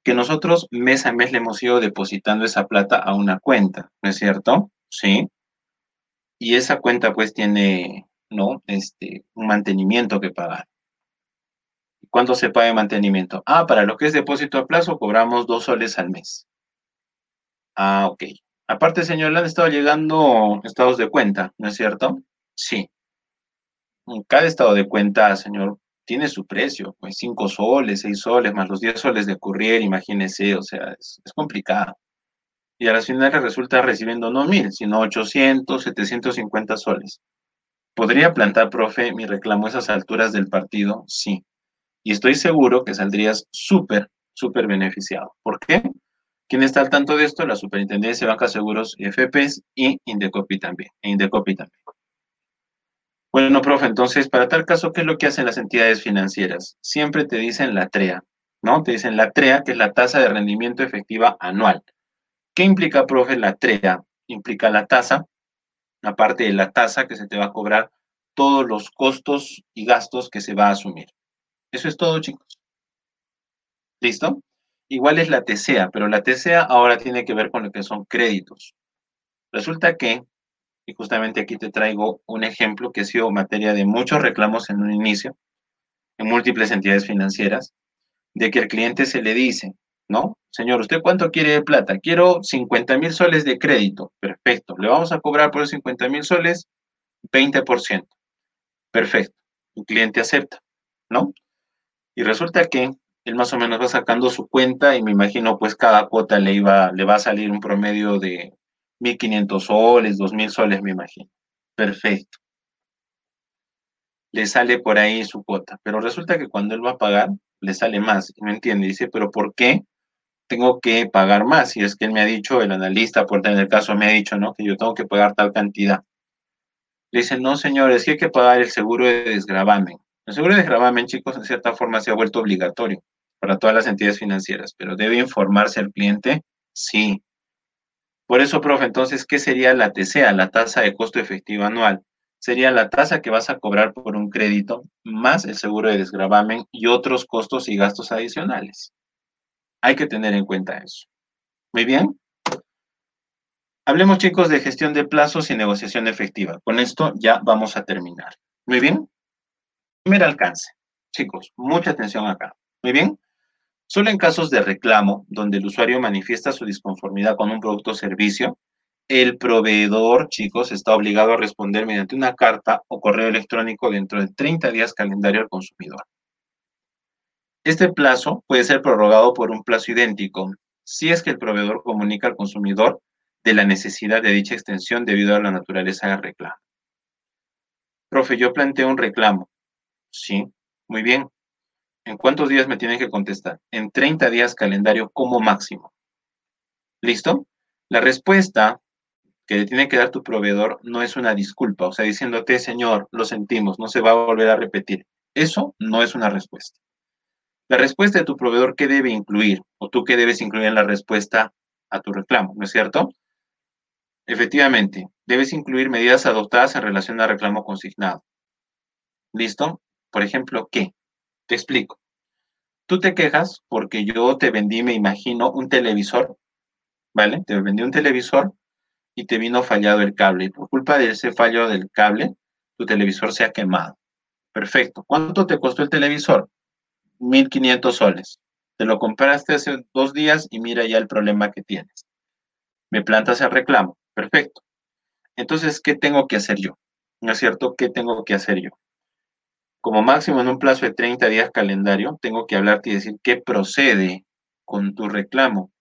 que nosotros mes a mes le hemos ido depositando esa plata a una cuenta, ¿no es cierto? Sí. Y esa cuenta pues tiene, ¿no? Este, un mantenimiento que pagar. ¿Cuánto se paga de mantenimiento? Ah, para lo que es depósito a plazo cobramos dos soles al mes. Ah, ok. Aparte, señor, le han estado llegando estados de cuenta, ¿no es cierto? Sí. Cada estado de cuenta, señor, tiene su precio, pues 5 soles, 6 soles, más los 10 soles de courier, imagínese, o sea, es, complicado. Y a las finales resulta recibiendo no mil, sino 800, 750 soles. ¿Podría plantar, profe, mi reclamo a esas alturas del partido? Sí. Y estoy seguro que saldrías súper, súper beneficiado. ¿Por qué? ¿Quién está al tanto de esto? La Superintendencia de Bancas Seguros, FPs y Indecopi también. E Indecopi también. Bueno, profe, entonces, para tal caso, ¿qué es lo que hacen las entidades financieras? Siempre te dicen la TREA, ¿no? Te dicen la TREA, que es la tasa de rendimiento efectiva anual. ¿Qué implica, profe, la TREA? Implica la tasa, aparte de la tasa que se te va a cobrar, todos los costos y gastos que se va a asumir. Eso es todo, chicos. ¿Listo? Igual es la TCA, pero la TCA ahora tiene que ver con lo que son créditos. Resulta que y justamente aquí te traigo un ejemplo que ha sido materia de muchos reclamos en un inicio, en múltiples entidades financieras, de que al cliente se le dice, ¿no? Señor, ¿usted cuánto quiere de plata? Quiero 50 mil soles de crédito. Perfecto. Le vamos a cobrar por esos 50 mil soles 20%. Perfecto. El cliente acepta, ¿no? Y resulta que él más o menos va sacando su cuenta y me imagino pues cada cuota le, iba, le va a salir un promedio de 1.500 soles, 2.000 soles, me imagino. Perfecto. Le sale por ahí su cuota, pero resulta que cuando él va a pagar, le sale más. ¿Me entiende? Dice, pero ¿por qué tengo que pagar más? Y es que él me ha dicho, el analista, por tener el caso, me ha dicho, ¿no? Que yo tengo que pagar tal cantidad. Le dicen, no, señores, que hay que pagar el seguro de desgravamen. El seguro de desgravamen, chicos, en cierta forma se ha vuelto obligatorio para todas las entidades financieras, pero debe informarse al cliente, sí. Por eso, profe, entonces, ¿qué sería la TCA, la tasa de costo efectivo anual? Sería la tasa que vas a cobrar por un crédito más el seguro de desgravamen y otros costos y gastos adicionales. Hay que tener en cuenta eso. Muy bien. Hablemos, chicos, de gestión de plazos y negociación efectiva. Con esto ya vamos a terminar. Muy bien. Primer alcance. Chicos, mucha atención acá. Muy bien. Solo en casos de reclamo, donde el usuario manifiesta su disconformidad con un producto o servicio, el proveedor, chicos, está obligado a responder mediante una carta o correo electrónico dentro de 30 días calendario al consumidor. Este plazo puede ser prorrogado por un plazo idéntico si es que el proveedor comunica al consumidor de la necesidad de dicha extensión debido a la naturaleza del reclamo. Profe, yo planteo un reclamo. Sí, muy bien. ¿En cuántos días me tienen que contestar? En 30 días calendario como máximo. ¿Listo? La respuesta que le tiene que dar tu proveedor no es una disculpa, o sea, diciéndote, señor, lo sentimos, no se va a volver a repetir. Eso no es una respuesta. La respuesta de tu proveedor, ¿qué debe incluir? O tú qué debes incluir en la respuesta a tu reclamo, ¿no es cierto? Efectivamente, debes incluir medidas adoptadas en relación al reclamo consignado. ¿Listo? Por ejemplo, ¿qué? Te explico. Tú te quejas porque yo te vendí, me imagino, un televisor, ¿vale? Te vendí un televisor y te vino fallado el cable. Y por culpa de ese fallo del cable, tu televisor se ha quemado. Perfecto. ¿Cuánto te costó el televisor? 1.500 soles. Te lo compraste hace dos días y mira ya el problema que tienes. Me plantas el reclamo. Perfecto. Entonces, ¿qué tengo que hacer yo? ¿No es cierto? ¿Qué tengo que hacer yo? Como máximo en un plazo de 30 días calendario, tengo que hablarte y decir qué procede con tu reclamo.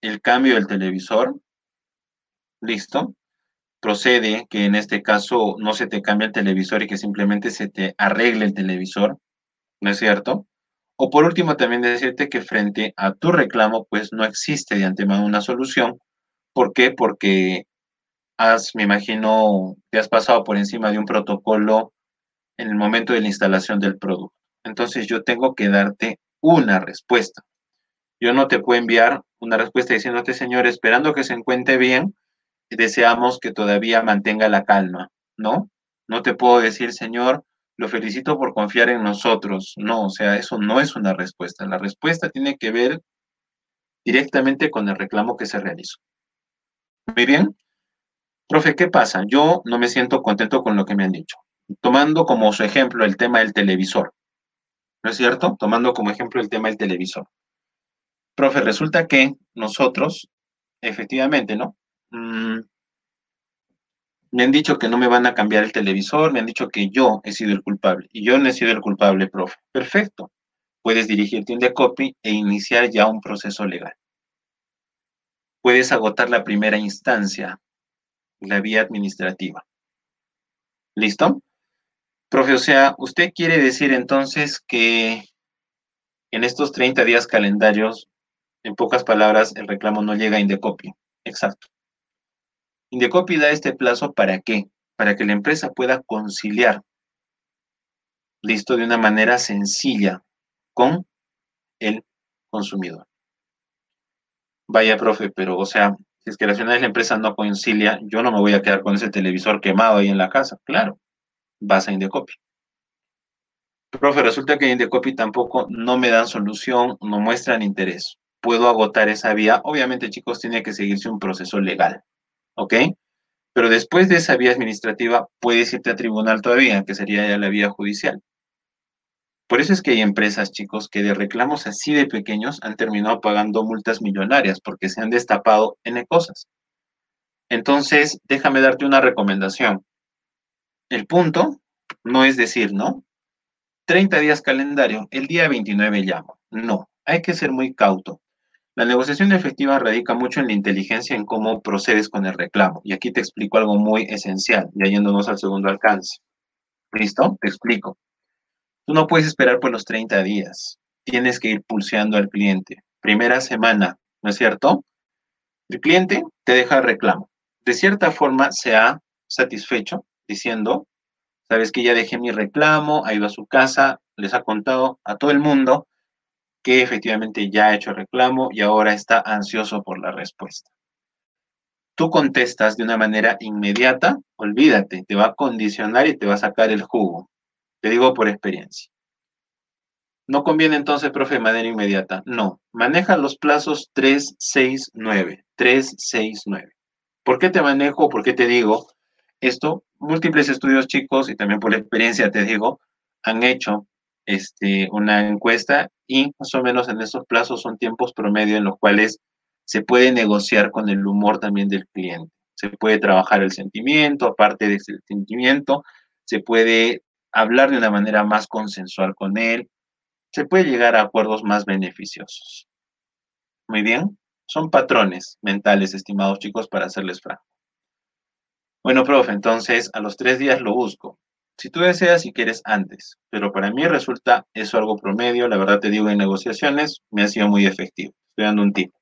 El cambio del televisor, listo. Procede que en este caso no se te cambie el televisor y que simplemente se te arregle el televisor, ¿no es cierto? O por último, también decirte que frente a tu reclamo, pues no existe de antemano una solución ¿Por qué? Porque has, me imagino, te has pasado por encima de un protocolo en el momento de la instalación del producto. Entonces yo tengo que darte una respuesta. Yo no te puedo enviar una respuesta diciéndote, señor, esperando que se encuentre bien, deseamos que todavía mantenga la calma, ¿no? No te puedo decir, señor, lo felicito por confiar en nosotros. No, o sea, eso no es una respuesta. La respuesta tiene que ver directamente con el reclamo que se realizó. Muy bien. Profe, ¿qué pasa? Yo no me siento contento con lo que me han dicho. Tomando como su ejemplo el tema del televisor. ¿No es cierto? Tomando como ejemplo el tema del televisor. Profe, resulta que nosotros, efectivamente, ¿no? Mm, me han dicho que no me van a cambiar el televisor, me han dicho que yo he sido el culpable. Y yo no he sido el culpable, profe. Perfecto. Puedes dirigirte un copy e iniciar ya un proceso legal puedes agotar la primera instancia, la vía administrativa. ¿Listo? Profe, o sea, usted quiere decir entonces que en estos 30 días calendarios, en pocas palabras, el reclamo no llega a Indecopi. Exacto. Indecopi da este plazo para qué? Para que la empresa pueda conciliar, listo, de una manera sencilla con el consumidor. Vaya, profe, pero, o sea, si es que la de la empresa no concilia, yo no me voy a quedar con ese televisor quemado ahí en la casa. Claro, vas a Indecopy. Profe, resulta que Indecopy tampoco no me dan solución, no muestran interés. Puedo agotar esa vía. Obviamente, chicos, tiene que seguirse un proceso legal. ¿Ok? Pero después de esa vía administrativa, puedes irte a tribunal todavía, que sería ya la vía judicial. Por eso es que hay empresas, chicos, que de reclamos así de pequeños han terminado pagando multas millonarias porque se han destapado N cosas. Entonces, déjame darte una recomendación. El punto no es decir, ¿no? 30 días calendario, el día 29 llamo. No, hay que ser muy cauto. La negociación efectiva radica mucho en la inteligencia en cómo procedes con el reclamo. Y aquí te explico algo muy esencial, ya yéndonos al segundo alcance. ¿Listo? Te explico. Tú no puedes esperar por los 30 días. Tienes que ir pulseando al cliente. Primera semana, ¿no es cierto? El cliente te deja el reclamo. De cierta forma se ha satisfecho diciendo, sabes que ya dejé mi reclamo, ha ido a su casa, les ha contado a todo el mundo que efectivamente ya ha hecho reclamo y ahora está ansioso por la respuesta. Tú contestas de una manera inmediata, olvídate, te va a condicionar y te va a sacar el jugo. Te digo por experiencia. No conviene entonces, profe, de manera inmediata. No, maneja los plazos 3, 6, 9. 3, 6, 9. ¿Por qué te manejo? ¿Por qué te digo esto? Múltiples estudios, chicos, y también por la experiencia te digo, han hecho este, una encuesta y más o menos en esos plazos son tiempos promedio en los cuales se puede negociar con el humor también del cliente. Se puede trabajar el sentimiento, aparte del sentimiento, se puede hablar de una manera más consensual con él, se puede llegar a acuerdos más beneficiosos. Muy bien, son patrones mentales, estimados chicos, para hacerles franco. Bueno, profe, entonces a los tres días lo busco. Si tú deseas y quieres antes, pero para mí resulta eso algo promedio, la verdad te digo, en negociaciones me ha sido muy efectivo. Estoy dando un tip.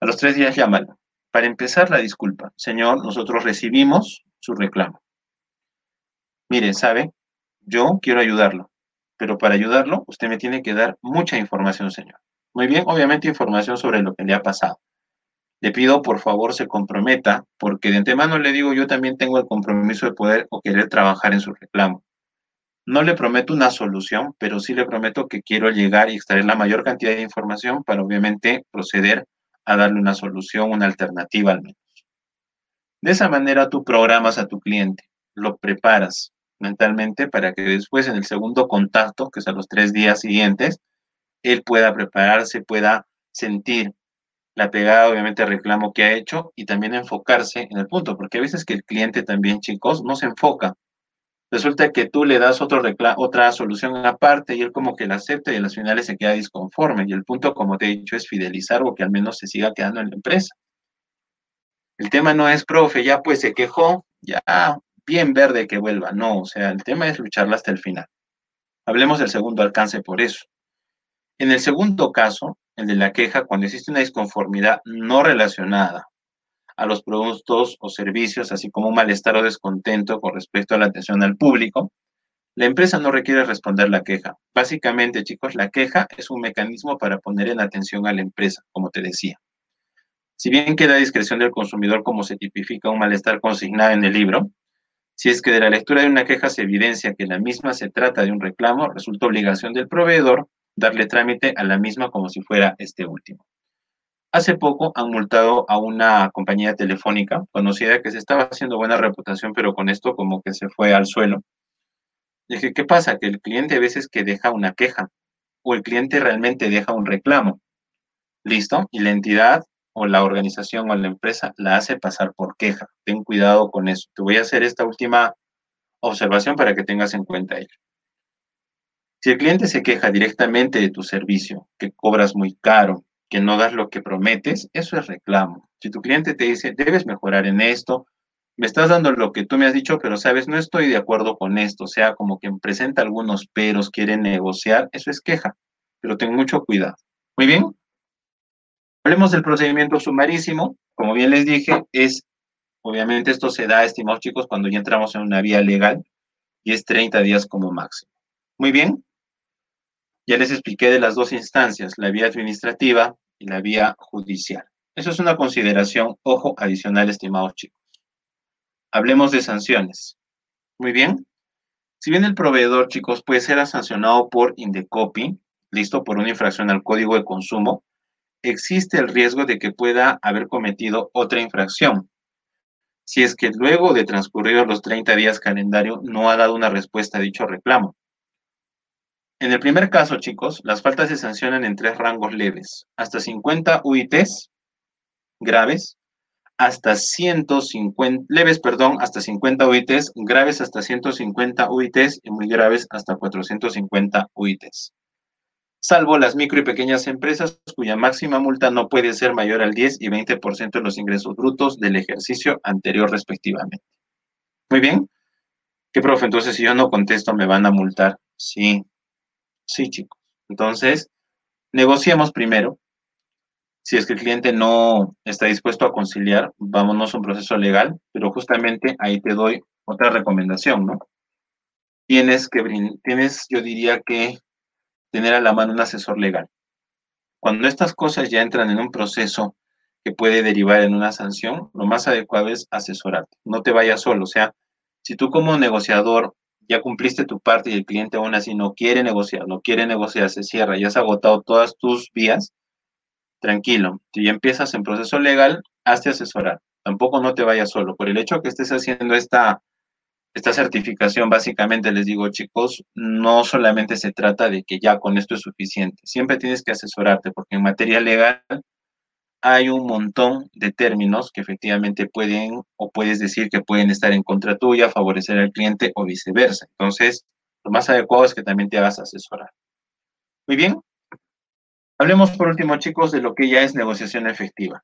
A los tres días llámalo. Para empezar, la disculpa. Señor, nosotros recibimos su reclamo. Mire, ¿sabe? Yo quiero ayudarlo, pero para ayudarlo, usted me tiene que dar mucha información, señor. Muy bien, obviamente información sobre lo que le ha pasado le pido por favor se comprometa, porque de antemano le digo yo también tengo el compromiso de poder o querer trabajar en su reclamo. No le prometo una solución, pero sí le prometo que quiero llegar y extraer la mayor cantidad de información para obviamente proceder a darle una solución, una alternativa al menos. De esa manera tú programas a tu cliente, lo preparas mentalmente para que después en el segundo contacto, que es a los tres días siguientes, él pueda prepararse, pueda sentir la pegada, obviamente, al reclamo que ha hecho y también enfocarse en el punto, porque a veces que el cliente también, chicos, no se enfoca. Resulta que tú le das otro otra solución aparte y él como que la acepta y en las finales se queda disconforme. Y el punto, como te he dicho, es fidelizar o que al menos se siga quedando en la empresa. El tema no es, profe, ya pues se quejó, ya bien verde que vuelva. No, o sea, el tema es lucharla hasta el final. Hablemos del segundo alcance por eso. En el segundo caso, el de la queja, cuando existe una disconformidad no relacionada a los productos o servicios, así como un malestar o descontento con respecto a la atención al público, la empresa no requiere responder la queja. Básicamente, chicos, la queja es un mecanismo para poner en atención a la empresa, como te decía. Si bien queda a discreción del consumidor como se tipifica un malestar consignado en el libro, si es que de la lectura de una queja se evidencia que la misma se trata de un reclamo, resulta obligación del proveedor darle trámite a la misma como si fuera este último. Hace poco han multado a una compañía telefónica conocida que se estaba haciendo buena reputación, pero con esto como que se fue al suelo. Dije, ¿qué pasa? Que el cliente a veces que deja una queja o el cliente realmente deja un reclamo. ¿Listo? Y la entidad o la organización o la empresa la hace pasar por queja. Ten cuidado con eso. Te voy a hacer esta última observación para que tengas en cuenta ello. Si el cliente se queja directamente de tu servicio, que cobras muy caro, que no das lo que prometes, eso es reclamo. Si tu cliente te dice, debes mejorar en esto, me estás dando lo que tú me has dicho, pero sabes, no estoy de acuerdo con esto, o sea, como que presenta algunos peros, quiere negociar, eso es queja, pero ten mucho cuidado. Muy bien. Hablemos del procedimiento sumarísimo. Como bien les dije, es, obviamente esto se da, estimados chicos, cuando ya entramos en una vía legal y es 30 días como máximo. Muy bien. Ya les expliqué de las dos instancias, la vía administrativa y la vía judicial. Eso es una consideración, ojo, adicional, estimados chicos. Hablemos de sanciones. Muy bien. Si bien el proveedor, chicos, puede ser sancionado por Indecopy, listo, por una infracción al código de consumo, existe el riesgo de que pueda haber cometido otra infracción. Si es que luego de transcurridos los 30 días calendario no ha dado una respuesta a dicho reclamo. En el primer caso, chicos, las faltas se sancionan en tres rangos leves, hasta 50 UITs graves, hasta 150, leves, perdón, hasta 50 UITs, graves hasta 150 UITs y muy graves hasta 450 UITs. Salvo las micro y pequeñas empresas cuya máxima multa no puede ser mayor al 10 y 20% de los ingresos brutos del ejercicio anterior respectivamente. Muy bien. ¿Qué, profe? Entonces, si yo no contesto, ¿me van a multar? Sí. Sí, chicos. Entonces, negociemos primero si es que el cliente no está dispuesto a conciliar, vámonos a un proceso legal, pero justamente ahí te doy otra recomendación, ¿no? Tienes que, tienes, yo diría que, tener a la mano un asesor legal. Cuando estas cosas ya entran en un proceso que puede derivar en una sanción, lo más adecuado es asesorarte. No te vayas solo. O sea, si tú como negociador ya cumpliste tu parte y el cliente aún así no quiere negociar, no quiere negociar, se cierra, ya has agotado todas tus vías, tranquilo, si ya empiezas en proceso legal, hazte asesorar. Tampoco no te vayas solo. Por el hecho que estés haciendo esta, esta certificación, básicamente les digo, chicos, no solamente se trata de que ya con esto es suficiente. Siempre tienes que asesorarte, porque en materia legal hay un montón de términos que efectivamente pueden o puedes decir que pueden estar en contra tuya, favorecer al cliente o viceversa. Entonces, lo más adecuado es que también te hagas asesorar. Muy bien, Hablemos por último, chicos, de lo que ya es negociación efectiva.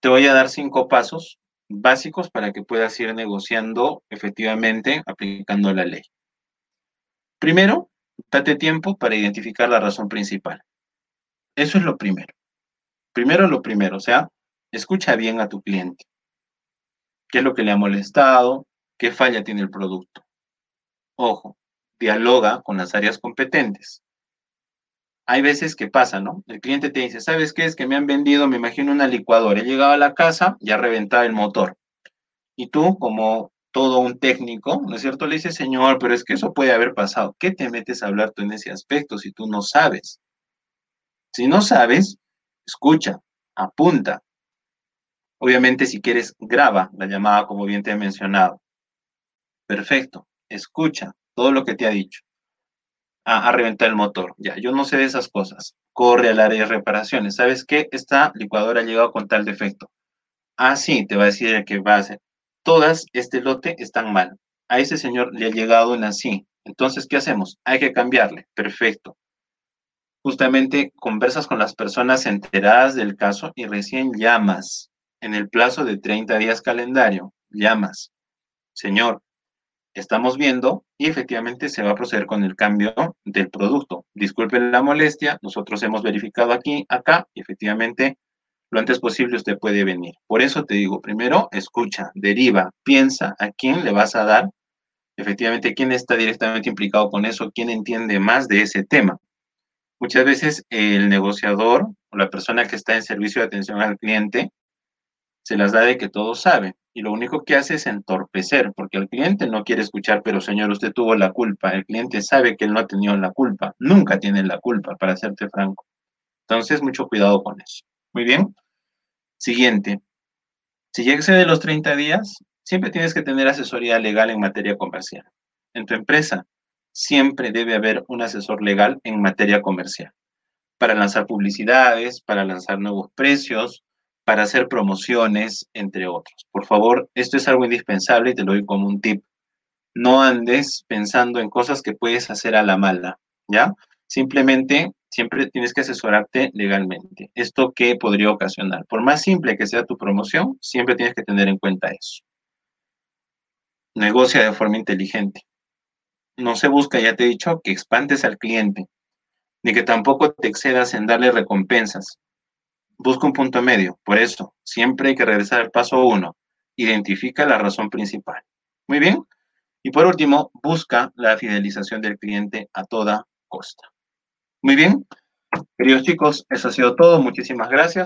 Te voy a dar cinco pasos básicos para que puedas ir negociando efectivamente aplicando la ley. Primero, date tiempo para identificar la razón principal. Eso es lo primero. Primero lo primero, o sea, escucha bien a tu cliente. ¿Qué es lo que le ha molestado? ¿Qué falla tiene el producto? Ojo, dialoga con las áreas competentes hay veces que pasa, ¿no? El cliente te dice, ¿sabes qué? Es que me han vendido, me imagino, una licuadora. He llegado a la casa y ha reventado el motor. Y tú, como todo un técnico, ¿no es cierto? Le dices, señor, pero es que eso puede haber pasado. ¿Qué te metes a hablar tú en ese aspecto si tú no sabes? Si no sabes, escucha, apunta. Obviamente, si quieres, graba la llamada, como bien te he mencionado. Perfecto. Escucha todo lo que te ha dicho a, reventar el motor. Ya, yo no sé de esas cosas. Corre al área de reparaciones. ¿Sabes qué? Esta licuadora ha llegado con tal defecto. Ah, sí, te va a decir que va a hacer. Todas, este lote, están mal. A ese señor le ha llegado en así. Entonces, ¿qué hacemos? Hay que cambiarle. Perfecto. Justamente conversas con las personas enteradas del caso y recién llamas en el plazo de 30 días calendario. Llamas. Señor, estamos viendo y efectivamente se va a proceder con el cambio del producto. Disculpen la molestia, nosotros hemos verificado aquí, acá, y efectivamente lo antes posible usted puede venir. Por eso te digo, primero, escucha, deriva, piensa a quién le vas a dar, efectivamente, quién está directamente implicado con eso, quién entiende más de ese tema. Muchas veces el negociador o la persona que está en servicio de atención al cliente se las da de que todo sabe y lo único que hace es entorpecer, porque el cliente no quiere escuchar, pero señor, usted tuvo la culpa. El cliente sabe que él no ha tenido la culpa, nunca tiene la culpa, para serte franco. Entonces, mucho cuidado con eso. Muy bien. Siguiente. Si ya excede los 30 días, siempre tienes que tener asesoría legal en materia comercial. En tu empresa, siempre debe haber un asesor legal en materia comercial. Para lanzar publicidades, para lanzar nuevos precios, para hacer promociones, entre otros. Por favor, esto es algo indispensable y te lo doy como un tip. No andes pensando en cosas que puedes hacer a la mala, ¿ya? Simplemente siempre tienes que asesorarte legalmente. ¿Esto qué podría ocasionar? Por más simple que sea tu promoción, siempre tienes que tener en cuenta eso. Negocia de forma inteligente. No se busca, ya te he dicho, que expandes al cliente, ni que tampoco te excedas en darle recompensas busca un punto medio. Por eso, siempre hay que regresar al paso uno. Identifica la razón principal. Muy bien. Y por último, busca la fidelización del cliente a toda costa. Muy bien. Queridos chicos, eso ha sido todo. Muchísimas gracias.